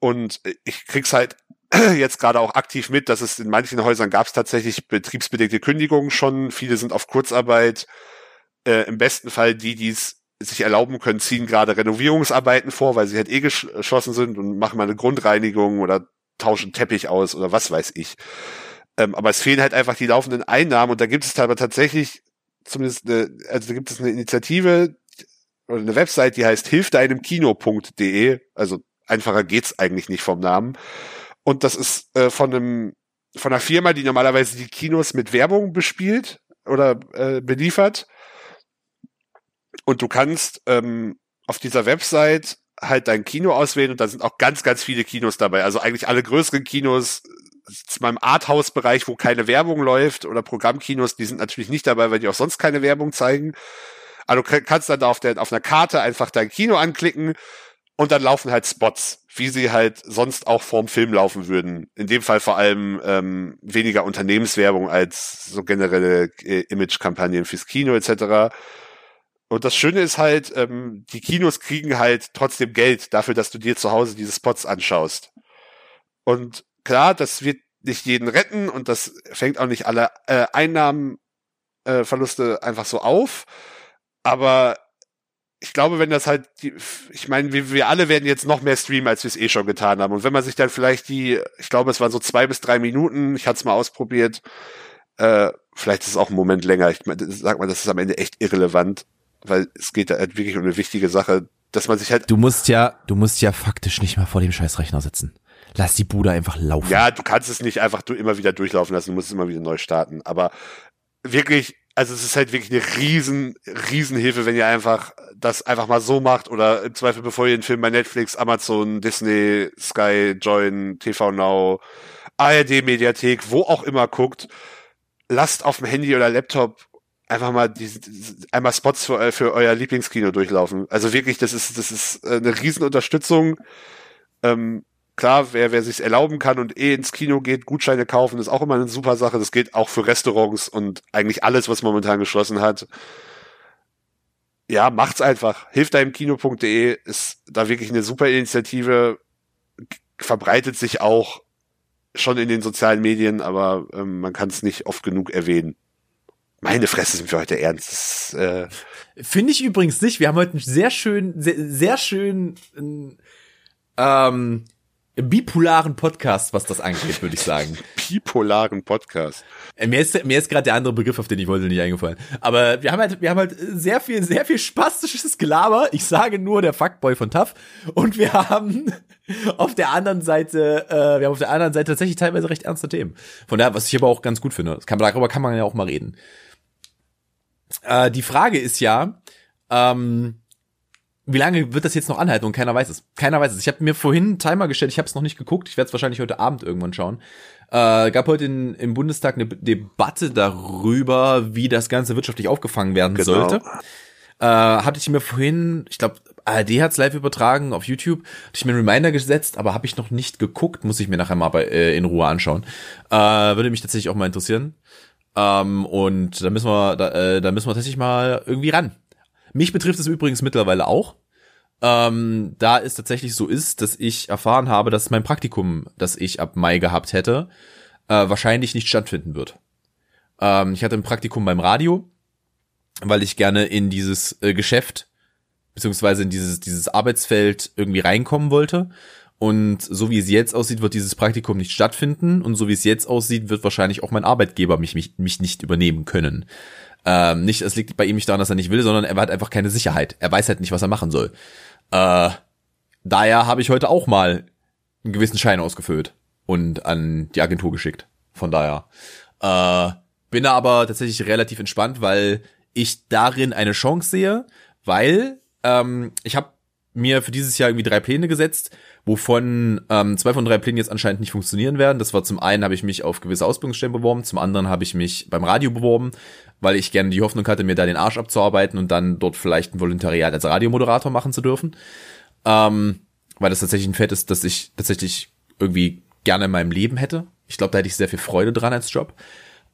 und ich krieg's halt jetzt gerade auch aktiv mit, dass es in manchen Häusern gab es tatsächlich betriebsbedingte Kündigungen schon. Viele sind auf Kurzarbeit. Äh, Im besten Fall die, die es sich erlauben können, ziehen gerade Renovierungsarbeiten vor, weil sie halt eh gesch- geschlossen sind und machen mal eine Grundreinigung oder tauschen Teppich aus oder was weiß ich. Ähm, aber es fehlen halt einfach die laufenden Einnahmen und da gibt es aber tatsächlich zumindest eine, also da gibt es eine Initiative oder eine Website, die heißt hilfdeinemkino.de, also einfacher geht's eigentlich nicht vom Namen. Und das ist äh, von einem von einer Firma, die normalerweise die Kinos mit Werbung bespielt oder äh, beliefert. Und du kannst ähm, auf dieser Website halt dein Kino auswählen und da sind auch ganz, ganz viele Kinos dabei. Also eigentlich alle größeren Kinos, zu meinem Arthouse-Bereich, wo keine Werbung läuft oder Programmkinos, die sind natürlich nicht dabei, weil die auch sonst keine Werbung zeigen. Du kannst dann da auf, der, auf einer Karte einfach dein Kino anklicken und dann laufen halt Spots, wie sie halt sonst auch vorm Film laufen würden. In dem Fall vor allem ähm, weniger Unternehmenswerbung als so generelle äh, Image-Kampagnen fürs Kino etc. Und das Schöne ist halt, ähm, die Kinos kriegen halt trotzdem Geld dafür, dass du dir zu Hause diese Spots anschaust. Und klar, das wird nicht jeden retten und das fängt auch nicht alle äh, Einnahmenverluste äh, einfach so auf. Aber ich glaube, wenn das halt, die, ich meine, wir, wir alle werden jetzt noch mehr streamen, als wir es eh schon getan haben. Und wenn man sich dann vielleicht die, ich glaube, es waren so zwei bis drei Minuten, ich hatte es mal ausprobiert, äh, vielleicht ist es auch ein Moment länger. Ich meine, sag mal, das ist am Ende echt irrelevant, weil es geht da halt wirklich um eine wichtige Sache, dass man sich halt Du musst ja, du musst ja faktisch nicht mal vor dem Scheißrechner sitzen. Lass die Bude einfach laufen. Ja, du kannst es nicht einfach du immer wieder durchlaufen lassen, du musst es immer wieder neu starten. Aber wirklich, also es ist halt wirklich eine riesen, riesen Hilfe, wenn ihr einfach das einfach mal so macht oder im Zweifel, bevor ihr den Film bei Netflix, Amazon, Disney, Sky, Join, TV Now, ARD Mediathek, wo auch immer guckt, lasst auf dem Handy oder Laptop einfach mal die, einmal Spots für, für euer Lieblingskino durchlaufen. Also wirklich, das ist, das ist äh, eine riesen Unterstützung. Ähm, klar, wer, wer sich erlauben kann und eh ins Kino geht, Gutscheine kaufen, ist auch immer eine super Sache. Das geht auch für Restaurants und eigentlich alles, was momentan geschlossen hat. Ja, macht's einfach. Hilft einem Kino.de ist da wirklich eine super Initiative. Verbreitet sich auch schon in den sozialen Medien, aber ähm, man kann es nicht oft genug erwähnen. Meine Fresse sind wir heute ernst. Äh, Finde ich übrigens nicht. Wir haben heute einen sehr schön, sehr, sehr schön ähm, bipolaren Podcast, was das angeht, würde ich sagen. bipolaren Podcast. Äh, Mir ist, mir ist gerade der andere Begriff, auf den ich wollte, nicht eingefallen. Aber wir haben halt, wir haben halt sehr viel, sehr viel spastisches Gelaber. Ich sage nur der Fuckboy von TAF. Und wir haben auf der anderen Seite, äh, wir haben auf der anderen Seite tatsächlich teilweise recht ernste Themen. Von daher, was ich aber auch ganz gut finde. Das kann, darüber kann man ja auch mal reden. Äh, die Frage ist ja, ähm, wie lange wird das jetzt noch anhalten und keiner weiß es. Keiner weiß es. Ich habe mir vorhin einen Timer gestellt, ich habe es noch nicht geguckt, ich werde es wahrscheinlich heute Abend irgendwann schauen. Äh, gab heute in, im Bundestag eine Debatte darüber, wie das Ganze wirtschaftlich aufgefangen werden Genau. sollte. Äh, hatte ich mir vorhin, ich glaube, ARD hat's live übertragen auf YouTube, hatte ich mir einen Reminder gesetzt, aber habe ich noch nicht geguckt, muss ich mir nachher mal bei, äh, in Ruhe anschauen. Äh, würde mich tatsächlich auch mal interessieren. Ähm, und da müssen wir, da, äh, da müssen wir tatsächlich mal irgendwie ran. Mich betrifft es übrigens mittlerweile auch. Ähm, da es tatsächlich so ist, dass ich erfahren habe, dass mein Praktikum, das ich ab Mai gehabt hätte, äh, wahrscheinlich nicht stattfinden wird. Ähm, ich hatte ein Praktikum beim Radio, weil ich gerne in dieses äh, Geschäft beziehungsweise in dieses, dieses Arbeitsfeld irgendwie reinkommen wollte. Und so wie es jetzt aussieht, wird dieses Praktikum nicht stattfinden. Und so wie es jetzt aussieht, wird wahrscheinlich auch mein Arbeitgeber mich, mich, mich nicht übernehmen können. Ähm, nicht, es liegt bei ihm nicht daran, dass er nicht will, sondern er hat einfach keine Sicherheit. Er weiß halt nicht, was er machen soll. Äh, daher habe ich heute auch mal einen gewissen Schein ausgefüllt und an die Agentur geschickt. Von daher. Äh, bin da aber tatsächlich relativ entspannt, weil ich darin eine Chance sehe, weil ähm, ich habe mir für dieses Jahr irgendwie drei Pläne gesetzt, wovon ähm, zwei von drei Plänen jetzt anscheinend nicht funktionieren werden. Das war zum einen habe ich mich auf gewisse Ausbildungsstellen beworben, zum anderen habe ich mich beim Radio beworben, weil ich gerne die Hoffnung hatte, mir da den Arsch abzuarbeiten und dann dort vielleicht ein Volontariat als Radiomoderator machen zu dürfen. Ähm, weil das tatsächlich ein Fett ist, das ich tatsächlich irgendwie gerne in meinem Leben hätte. Ich glaube, da hätte ich sehr viel Freude dran als Job.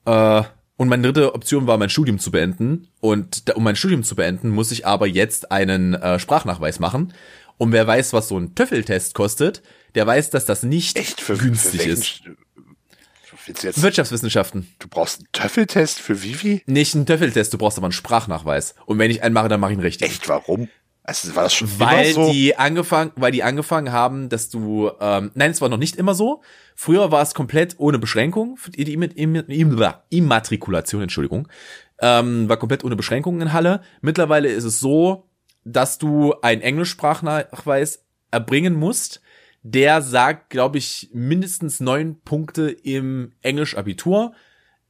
Äh, und meine dritte Option war, mein Studium zu beenden. Und da, um mein Studium zu beenden, muss ich aber jetzt einen äh, Sprachnachweis machen. Und wer weiß, was so ein Töffeltest kostet, der weiß, dass das nicht Echt für, günstig für ist. Jetzt, Wirtschaftswissenschaften. du brauchst einen Töffeltest für Vivi? Nicht einen Töffeltest, du brauchst aber einen Sprachnachweis. Und wenn ich einen mache, dann mache ich ihn richtig. Echt, warum? Also war das schon Weil so? die angefangen, weil die angefangen haben, dass du, ähm, nein, es war noch nicht immer so. Früher war es komplett ohne Beschränkung, die die Imma- Imma- Imma- Immatrikulation, Entschuldigung, ähm, war komplett ohne Beschränkungen in Halle. Mittlerweile ist es so, dass du einen Englischsprachnachweis erbringen musst. Der sagt, glaube ich, mindestens neun Punkte im Englisch-Abitur,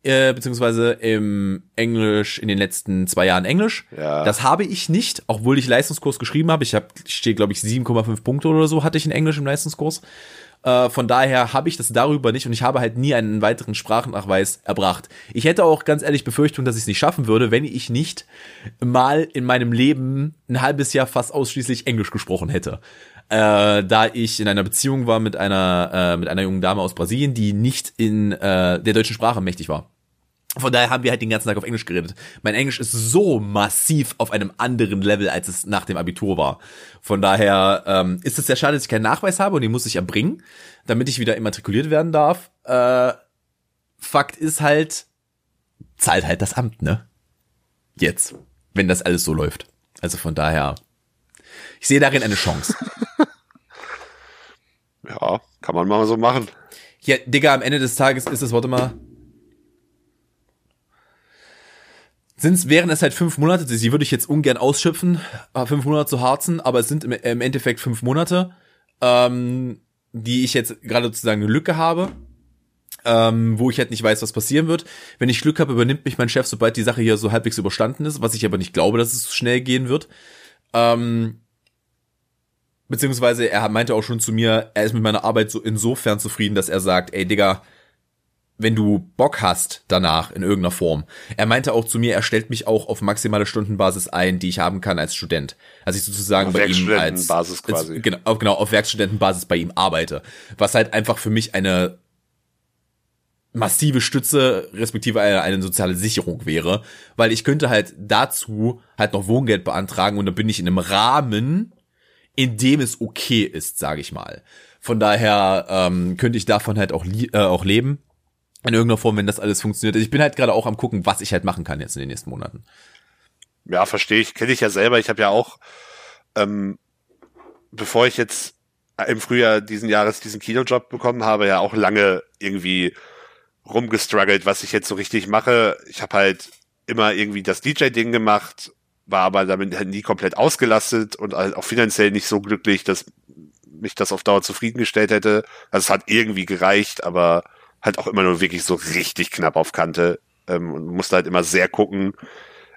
äh, beziehungsweise im Englisch in den letzten zwei Jahren Englisch. Ja. Das habe ich nicht, obwohl ich Leistungskurs geschrieben habe. Ich habe, ich stehe, glaube ich, 7,5 Punkte oder so hatte ich in Englisch im Leistungskurs. Äh, von daher habe ich das darüber nicht und ich habe halt nie einen weiteren Sprachnachweis erbracht. Ich hätte auch ganz ehrlich Befürchtung, dass ich es nicht schaffen würde, wenn ich nicht mal in meinem Leben ein halbes Jahr fast ausschließlich Englisch gesprochen hätte. Äh, da ich in einer Beziehung war mit einer äh, mit einer jungen Dame aus Brasilien, die nicht in äh, der deutschen Sprache mächtig war. Von daher haben wir halt den ganzen Tag auf Englisch geredet. Mein Englisch ist so massiv auf einem anderen Level, als es nach dem Abitur war. Von daher ähm, ist es sehr schade, dass ich keinen Nachweis habe und den muss ich erbringen, damit ich wieder immatrikuliert werden darf. Äh, Fakt ist halt, zahlt halt das Amt, ne? Jetzt, wenn das alles so läuft. Also von daher, ich sehe darin eine Chance. Ja, kann man mal so machen. Ja, Digga, am Ende des Tages ist es, warte mal. Sind's, wären es halt fünf Monate, die würde ich jetzt ungern ausschöpfen, äh, fünf Monate zu harzen, aber es sind im, im Endeffekt fünf Monate, ähm, die ich jetzt gerade sozusagen eine Lücke habe, ähm, wo ich halt nicht weiß, was passieren wird. Wenn ich Glück habe, übernimmt mich mein Chef, sobald die Sache hier so halbwegs überstanden ist, was ich aber nicht glaube, dass es so schnell gehen wird. Ähm, beziehungsweise er meinte auch schon zu mir, er ist mit meiner Arbeit so insofern zufrieden, dass er sagt, ey Digga, wenn du Bock hast danach in irgendeiner Form. Er meinte auch zu mir, er stellt mich auch auf maximale Stundenbasis ein, die ich haben kann als Student. Also ich sozusagen Auf bei ihm als. Als, genau, auf, genau, auf Werkstudentenbasis bei ihm arbeite. Was halt einfach für mich eine massive Stütze, respektive eine, eine soziale Sicherung wäre, weil ich könnte halt dazu halt noch Wohngeld beantragen und dann bin ich in einem Rahmen, in dem es okay ist, sage ich mal. Von daher ähm, könnte ich davon halt auch, äh, auch leben. In irgendeiner Form, wenn das alles funktioniert. Ich bin halt gerade auch am gucken, was ich halt machen kann jetzt in den nächsten Monaten. Ja, verstehe ich. Kenne ich ja selber. Ich habe ja auch, ähm, bevor ich jetzt im Frühjahr diesen Jahres diesen Kinojob bekommen habe, ja auch lange irgendwie rumgestruggelt, was ich jetzt so richtig mache. Ich habe halt immer irgendwie das DJ-Ding gemacht, war aber damit halt nie komplett ausgelastet und halt auch finanziell nicht so glücklich, dass mich das auf Dauer zufriedengestellt hätte. Also es hat irgendwie gereicht, aber halt auch immer nur wirklich so richtig knapp auf Kante ähm, und musste halt immer sehr gucken,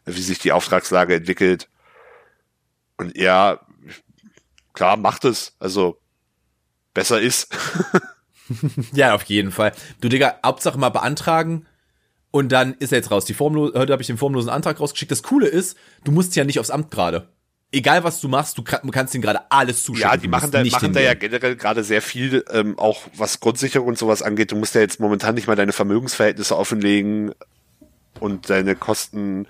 wie sich die Auftragslage entwickelt. Und ja, klar, macht es. Also besser ist. Ja, auf jeden Fall. Du Digga, Hauptsache mal beantragen und dann ist er jetzt raus. Die formlos heute habe ich den formlosen Antrag rausgeschickt. Das Coole ist, du musst ja nicht aufs Amt gerade. Egal was du machst, du kann- du kannst ihnen gerade alles zuschicken. Ja, die machen da, machen da ja generell gerade sehr viel, ähm, auch was Grundsicherung und sowas angeht. Du musst ja jetzt momentan nicht mal deine Vermögensverhältnisse offenlegen und deine Kosten,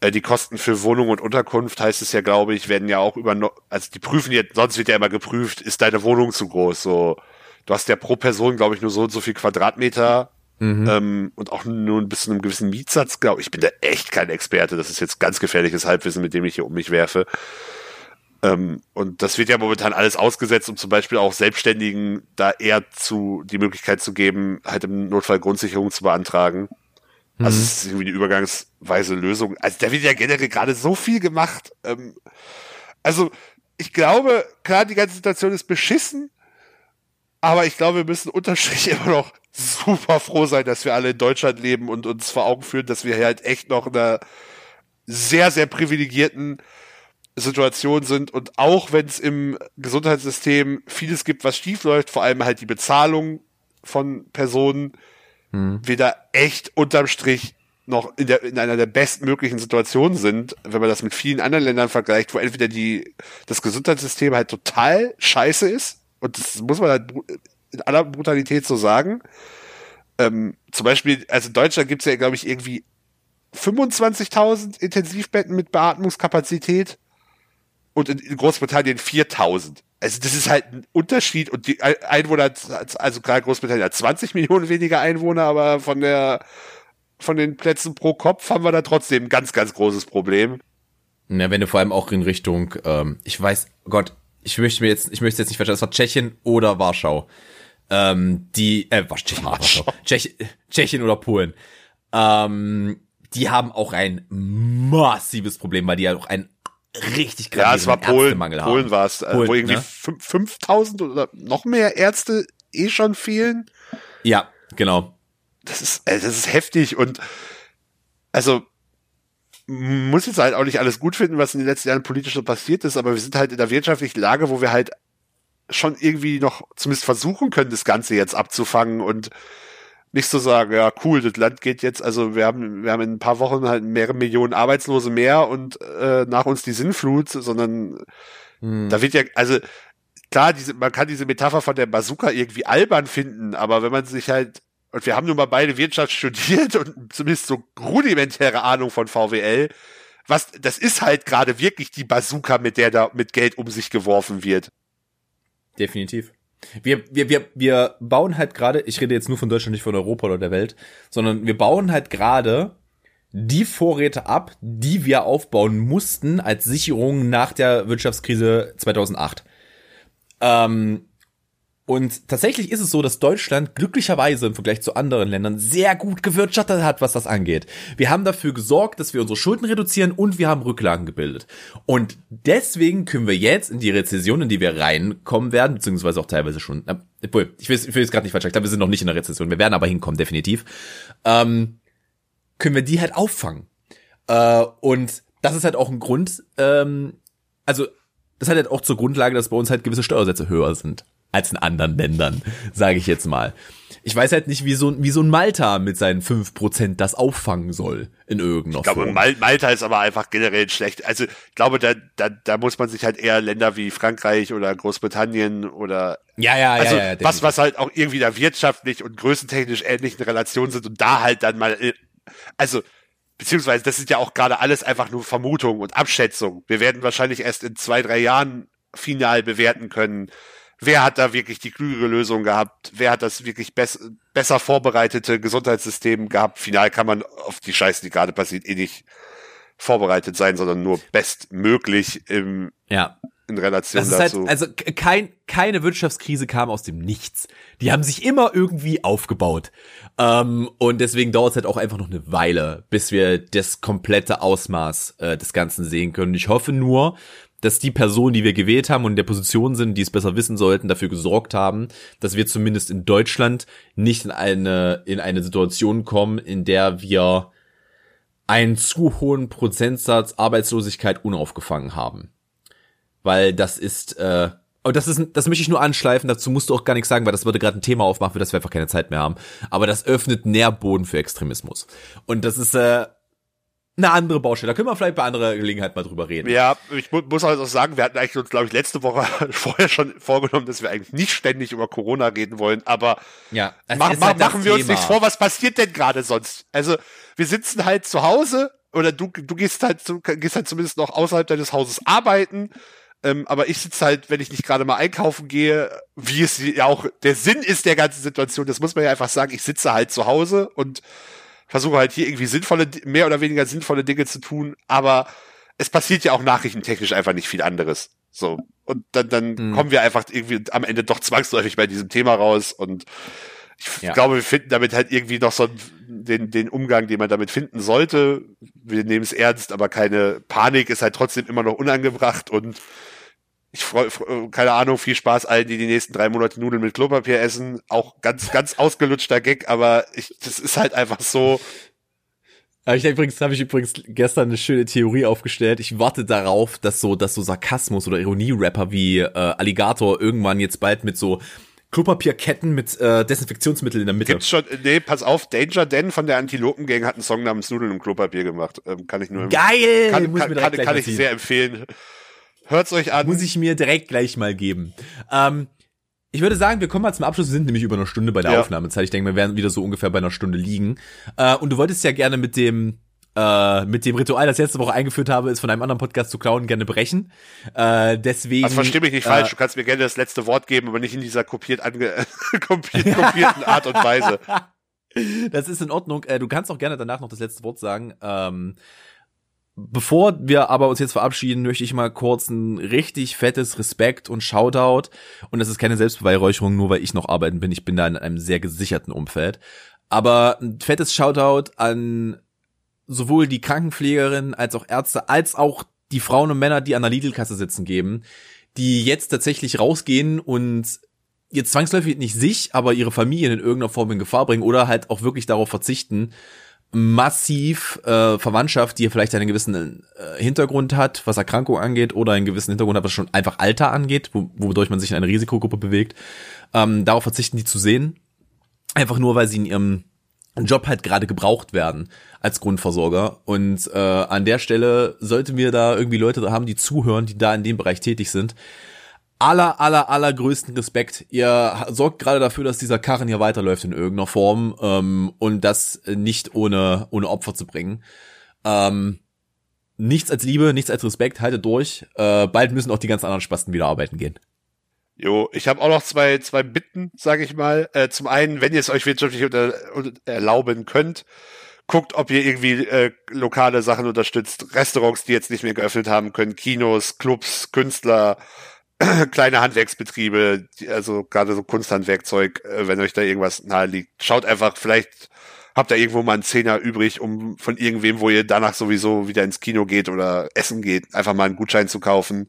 äh, die Kosten für Wohnung und Unterkunft heißt es ja, glaube ich, werden ja auch über, also die prüfen jetzt, sonst wird ja immer geprüft, ist deine Wohnung zu groß, so. Du hast ja pro Person, glaube ich, nur so und so viel Quadratmeter Mhm. Ähm, und auch nur bis zu einem gewissen Mietsatz, glaube ich. Ich bin da echt kein Experte. Das ist jetzt ganz gefährliches Halbwissen, mit dem ich hier um mich werfe. Ähm, und das wird ja momentan alles ausgesetzt, um zum Beispiel auch Selbstständigen da eher zu die Möglichkeit zu geben, halt im Notfall Grundsicherung zu beantragen. Also mhm. Also es ist irgendwie eine übergangsweise Lösung. Also da wird ja generell gerade so viel gemacht. Ähm, also ich glaube, klar, die ganze Situation ist beschissen, aber ich glaube, wir müssen unterstrich immer noch super froh sein, dass wir alle in Deutschland leben und uns vor Augen führen, dass wir halt echt noch in einer sehr, sehr privilegierten Situation sind und auch wenn es im Gesundheitssystem vieles gibt, was schief läuft, vor allem halt die Bezahlung von Personen, hm. wir da echt unterm Strich noch in, der, in einer der bestmöglichen Situationen sind, wenn man das mit vielen anderen Ländern vergleicht, wo entweder die, das Gesundheitssystem halt total scheiße ist, und das muss man halt in aller Brutalität so sagen. Ähm, zum Beispiel, also in Deutschland gibt's ja, glaube ich, irgendwie 25.000 Intensivbetten mit Beatmungskapazität und in, Großbritannien 4.000. Also das ist halt ein Unterschied und die Einwohner, also gerade Großbritannien hat 20 Millionen weniger Einwohner, aber von der von den Plätzen pro Kopf haben wir da trotzdem ein ganz, ganz großes Problem. Ja, wenn du vor allem auch in Richtung, ähm, ich weiß, Gott, ich möchte mir jetzt, ich möchte jetzt nicht verstehen, das war Tschechien oder Warschau. Ähm, die, äh, was, Tschechien, Warschau. Tschech, Tschechien oder Polen. Ähm, die haben auch ein massives Problem, weil die ja auch ein richtig Ja, es war Polen. Polen war es, äh, wo irgendwie ne? 5000 oder noch mehr Ärzte eh schon fehlen. Ja, genau. Das ist, äh, das ist heftig und also muss jetzt halt auch nicht alles gut finden, was in den letzten Jahren politisch so passiert ist, aber wir sind halt in der wirtschaftlichen Lage, wo wir halt schon irgendwie noch zumindest versuchen können, das Ganze jetzt abzufangen und nicht so sagen, ja, cool, das Land geht jetzt, also wir haben, wir haben in ein paar Wochen halt mehrere Millionen Arbeitslose mehr und äh, nach uns die Sinnflut, sondern hm. da wird ja, also klar, diese, man kann diese Metapher von der Bazooka irgendwie albern finden, aber wenn man sich halt und wir haben nun mal beide Wirtschaft studiert und zumindest so rudimentäre Ahnung von VWL. Was, das ist halt gerade wirklich die Bazooka, mit der da mit Geld um sich geworfen wird. Definitiv. Wir, wir, wir, wir bauen halt gerade, ich rede jetzt nur von Deutschland, nicht von Europa oder der Welt, sondern wir bauen halt gerade die Vorräte ab, die wir aufbauen mussten als Sicherung nach der Wirtschaftskrise 2008. Ähm, und tatsächlich ist es so, dass Deutschland glücklicherweise im Vergleich zu anderen Ländern sehr gut gewirtschaftet hat, was das angeht. Wir haben dafür gesorgt, dass wir unsere Schulden reduzieren und wir haben Rücklagen gebildet. Und deswegen können wir jetzt in die Rezession, in die wir reinkommen werden, beziehungsweise auch teilweise schon, äh, ich will, jetzt gerade nicht falsch sagen, wir sind noch nicht in der Rezession, wir werden aber hinkommen, definitiv, ähm, können wir die halt auffangen. Äh, und das ist halt auch ein Grund, ähm, also das hat halt auch zur Grundlage, dass bei uns halt gewisse Steuersätze höher sind als in anderen Ländern, sage ich jetzt mal. Ich weiß halt nicht, wie so, wie so ein Malta mit seinen fünf Prozent das auffangen soll in irgendeiner Ich glaube, Form. Mal Malta ist aber einfach generell schlecht. Also ich glaube, da, da, da muss man sich halt eher Länder wie Frankreich oder Großbritannien oder ja, ja, also ja, ja, was, was halt auch irgendwie da wirtschaftlich und größentechnisch ähnlichen Relationen sind und da halt dann mal, äh, also beziehungsweise das ist ja auch gerade alles einfach nur Vermutung und Abschätzung. Wir werden wahrscheinlich erst in zwei, drei Jahren final bewerten können, wer hat da wirklich die klügere Lösung gehabt, wer hat das wirklich bess besser vorbereitete Gesundheitssystem gehabt. Final kann man auf die Scheiße, die gerade passiert, eh nicht vorbereitet sein, sondern nur bestmöglich im, ja. in Relation das ist dazu. Halt, also kein, keine Wirtschaftskrise kam aus dem Nichts. Die haben sich immer irgendwie aufgebaut. Ähm, und deswegen dauert es halt auch einfach noch eine Weile, bis wir das komplette Ausmaß äh, des Ganzen sehen können. Ich hoffe nur, dass die Personen, die wir gewählt haben und in der Position sind, die es besser wissen sollten, dafür gesorgt haben, dass wir zumindest in Deutschland nicht in eine, in eine Situation kommen, in der wir einen zu hohen Prozentsatz Arbeitslosigkeit unaufgefangen haben. Weil das ist, äh, das ist, das möchte ich nur anschleifen, dazu musst du auch gar nichts sagen, weil das würde gerade ein Thema aufmachen, für das wir einfach keine Zeit mehr haben. Aber das öffnet Nährboden für Extremismus. Und das ist, äh, eine andere Baustelle. Da können wir vielleicht bei anderer Gelegenheit mal drüber reden. Ja, ich mu muss auch sagen, wir hatten eigentlich uns, glaube ich, letzte Woche vorher schon vorgenommen, dass wir eigentlich nicht ständig über Corona reden wollen, aber ja, mach, mach, halt machen wir Thema. uns nichts vor, was passiert denn gerade sonst? Also, wir sitzen halt zu Hause oder du, du gehst halt, du gehst halt zumindest noch außerhalb deines Hauses arbeiten. Ähm, aber ich sitze halt, wenn ich nicht gerade mal einkaufen gehe, wie es ja auch der Sinn ist der ganzen Situation, das muss man ja einfach sagen, ich sitze halt zu Hause und versuche halt hier irgendwie sinnvolle, mehr oder weniger sinnvolle Dinge zu tun, aber es passiert ja auch nachrichtentechnisch einfach nicht viel anderes. So. Und dann, dann mhm. kommen wir einfach irgendwie am Ende doch zwangsläufig bei diesem Thema raus und ich ja. glaube, wir finden damit halt irgendwie noch so den, den Umgang, den man damit finden sollte. Wir nehmen es ernst, aber keine Panik ist halt trotzdem immer noch unangebracht und ich freue, keine Ahnung, viel Spaß allen, die die nächsten drei Monate Nudeln mit Klopapier essen. Auch ganz, ganz ausgelutschter Gag, aber ich, das ist halt einfach so. Ich übrigens habe ich übrigens gestern eine schöne Theorie aufgestellt. Ich warte darauf, dass so, dass so Sarkasmus oder Ironie-Rapper wie äh, Alligator irgendwann jetzt bald mit so Klopapierketten mit äh, Desinfektionsmittel in der Mitte. Gibt's schon, nee, pass auf, Danger Dan von der Antilopen-Gang hat einen Song namens Nudeln und Klopapier gemacht. Ähm, kann ich nur Geil! Kann, kann, kann, kann ich sehr empfehlen. Hört's euch an. Muss ich mir direkt gleich mal geben. Ähm, ich würde sagen, wir kommen mal zum Abschluss. Wir sind nämlich über eine Stunde bei der ja. Aufnahmezeit. Ich denke, wir werden wieder so ungefähr bei einer Stunde liegen. Äh, und du wolltest ja gerne mit dem äh, mit dem Ritual, das ich letzte Woche eingeführt habe, ist von einem anderen Podcast zu klauen, gerne brechen. Äh, deswegen. Also verstehe mich nicht äh, falsch. Du kannst mir gerne das letzte Wort geben, aber nicht in dieser kopiert ange kopiert, kopierten Art und Weise. Das ist in Ordnung. Äh, du kannst auch gerne danach noch das letzte Wort sagen. Ähm, Bevor wir aber uns jetzt verabschieden, möchte ich mal kurz ein richtig fettes Respekt und Shoutout. Und das ist keine Selbstbeweihräucherung, nur weil ich noch arbeiten bin. Ich bin da in einem sehr gesicherten Umfeld. Aber ein fettes Shoutout an sowohl die Krankenpflegerin als auch Ärzte, als auch die Frauen und Männer, die an der Lidl-Kasse sitzen geben, die jetzt tatsächlich rausgehen und jetzt zwangsläufig nicht sich, aber ihre Familien in irgendeiner Form in Gefahr bringen oder halt auch wirklich darauf verzichten, massiv äh, Verwandtschaft, die vielleicht einen gewissen äh, Hintergrund hat, was Erkrankung angeht, oder einen gewissen Hintergrund hat, was schon einfach Alter angeht, wo, wodurch man sich in eine Risikogruppe bewegt, ähm, darauf verzichten, die zu sehen. Einfach nur, weil sie in ihrem Job halt gerade gebraucht werden als Grundversorger. Und äh, an der Stelle sollten wir da irgendwie Leute haben, die zuhören, die da in dem Bereich tätig sind, aller, aller, allergrößten Respekt. Ihr sorgt gerade dafür, dass dieser Karren hier weiterläuft in irgendeiner Form ähm, und das nicht ohne, ohne Opfer zu bringen. Ähm, nichts als Liebe, nichts als Respekt, haltet durch. Äh, bald müssen auch die ganz anderen Spasten wieder arbeiten gehen. Jo, ich habe auch noch zwei, zwei Bitten, sage ich mal. Äh, zum einen, wenn ihr es euch wirtschaftlich unter, erlauben könnt, guckt, ob ihr irgendwie äh, lokale Sachen unterstützt. Restaurants, die jetzt nicht mehr geöffnet haben können, Kinos, Clubs, Künstler, kleine Handwerksbetriebe, also gerade so Kunsthandwerkzeug, äh, wenn euch da irgendwas nahe liegt. Schaut einfach, vielleicht habt ihr irgendwo mal einen Zehner übrig, um von irgendwem, wo ihr danach sowieso wieder ins Kino geht oder essen geht, einfach mal einen Gutschein zu kaufen.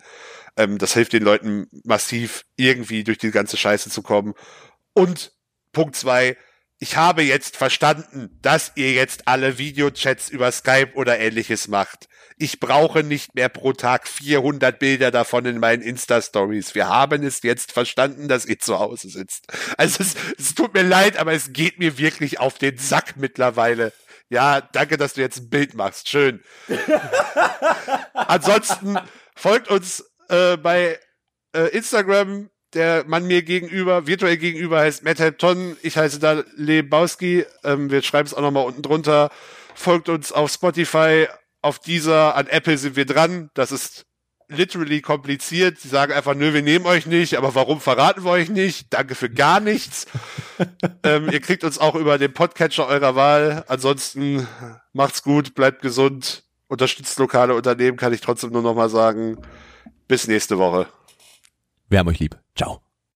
Ähm, das hilft den Leuten massiv, irgendwie durch die ganze Scheiße zu kommen. Und Punkt zwei, ich habe jetzt verstanden, dass ihr jetzt alle Videochats über Skype oder ähnliches macht. Ich brauche nicht mehr pro Tag 400 Bilder davon in meinen Insta-Stories. Wir haben es jetzt verstanden, dass ihr zu Hause sitzt. Also es, es tut mir leid, aber es geht mir wirklich auf den Sack mittlerweile. Ja, danke, dass du jetzt ein Bild machst. Schön. Ansonsten folgt uns äh, bei äh, Instagram. Der Mann mir gegenüber, virtuell gegenüber heißt Matt Ton. Ich heiße da Lebowski. Ähm, wir schreiben es auch nochmal unten drunter. Folgt uns auf Spotify, auf dieser, an Apple sind wir dran. Das ist literally kompliziert. Sie sagen einfach, nö, wir nehmen euch nicht, aber warum verraten wir euch nicht? Danke für gar nichts. ähm, ihr kriegt uns auch über den Podcatcher eurer Wahl. Ansonsten macht's gut, bleibt gesund, unterstützt lokale Unternehmen, kann ich trotzdem nur noch mal sagen. Bis nächste Woche. Wir haben euch lieb. Ciao.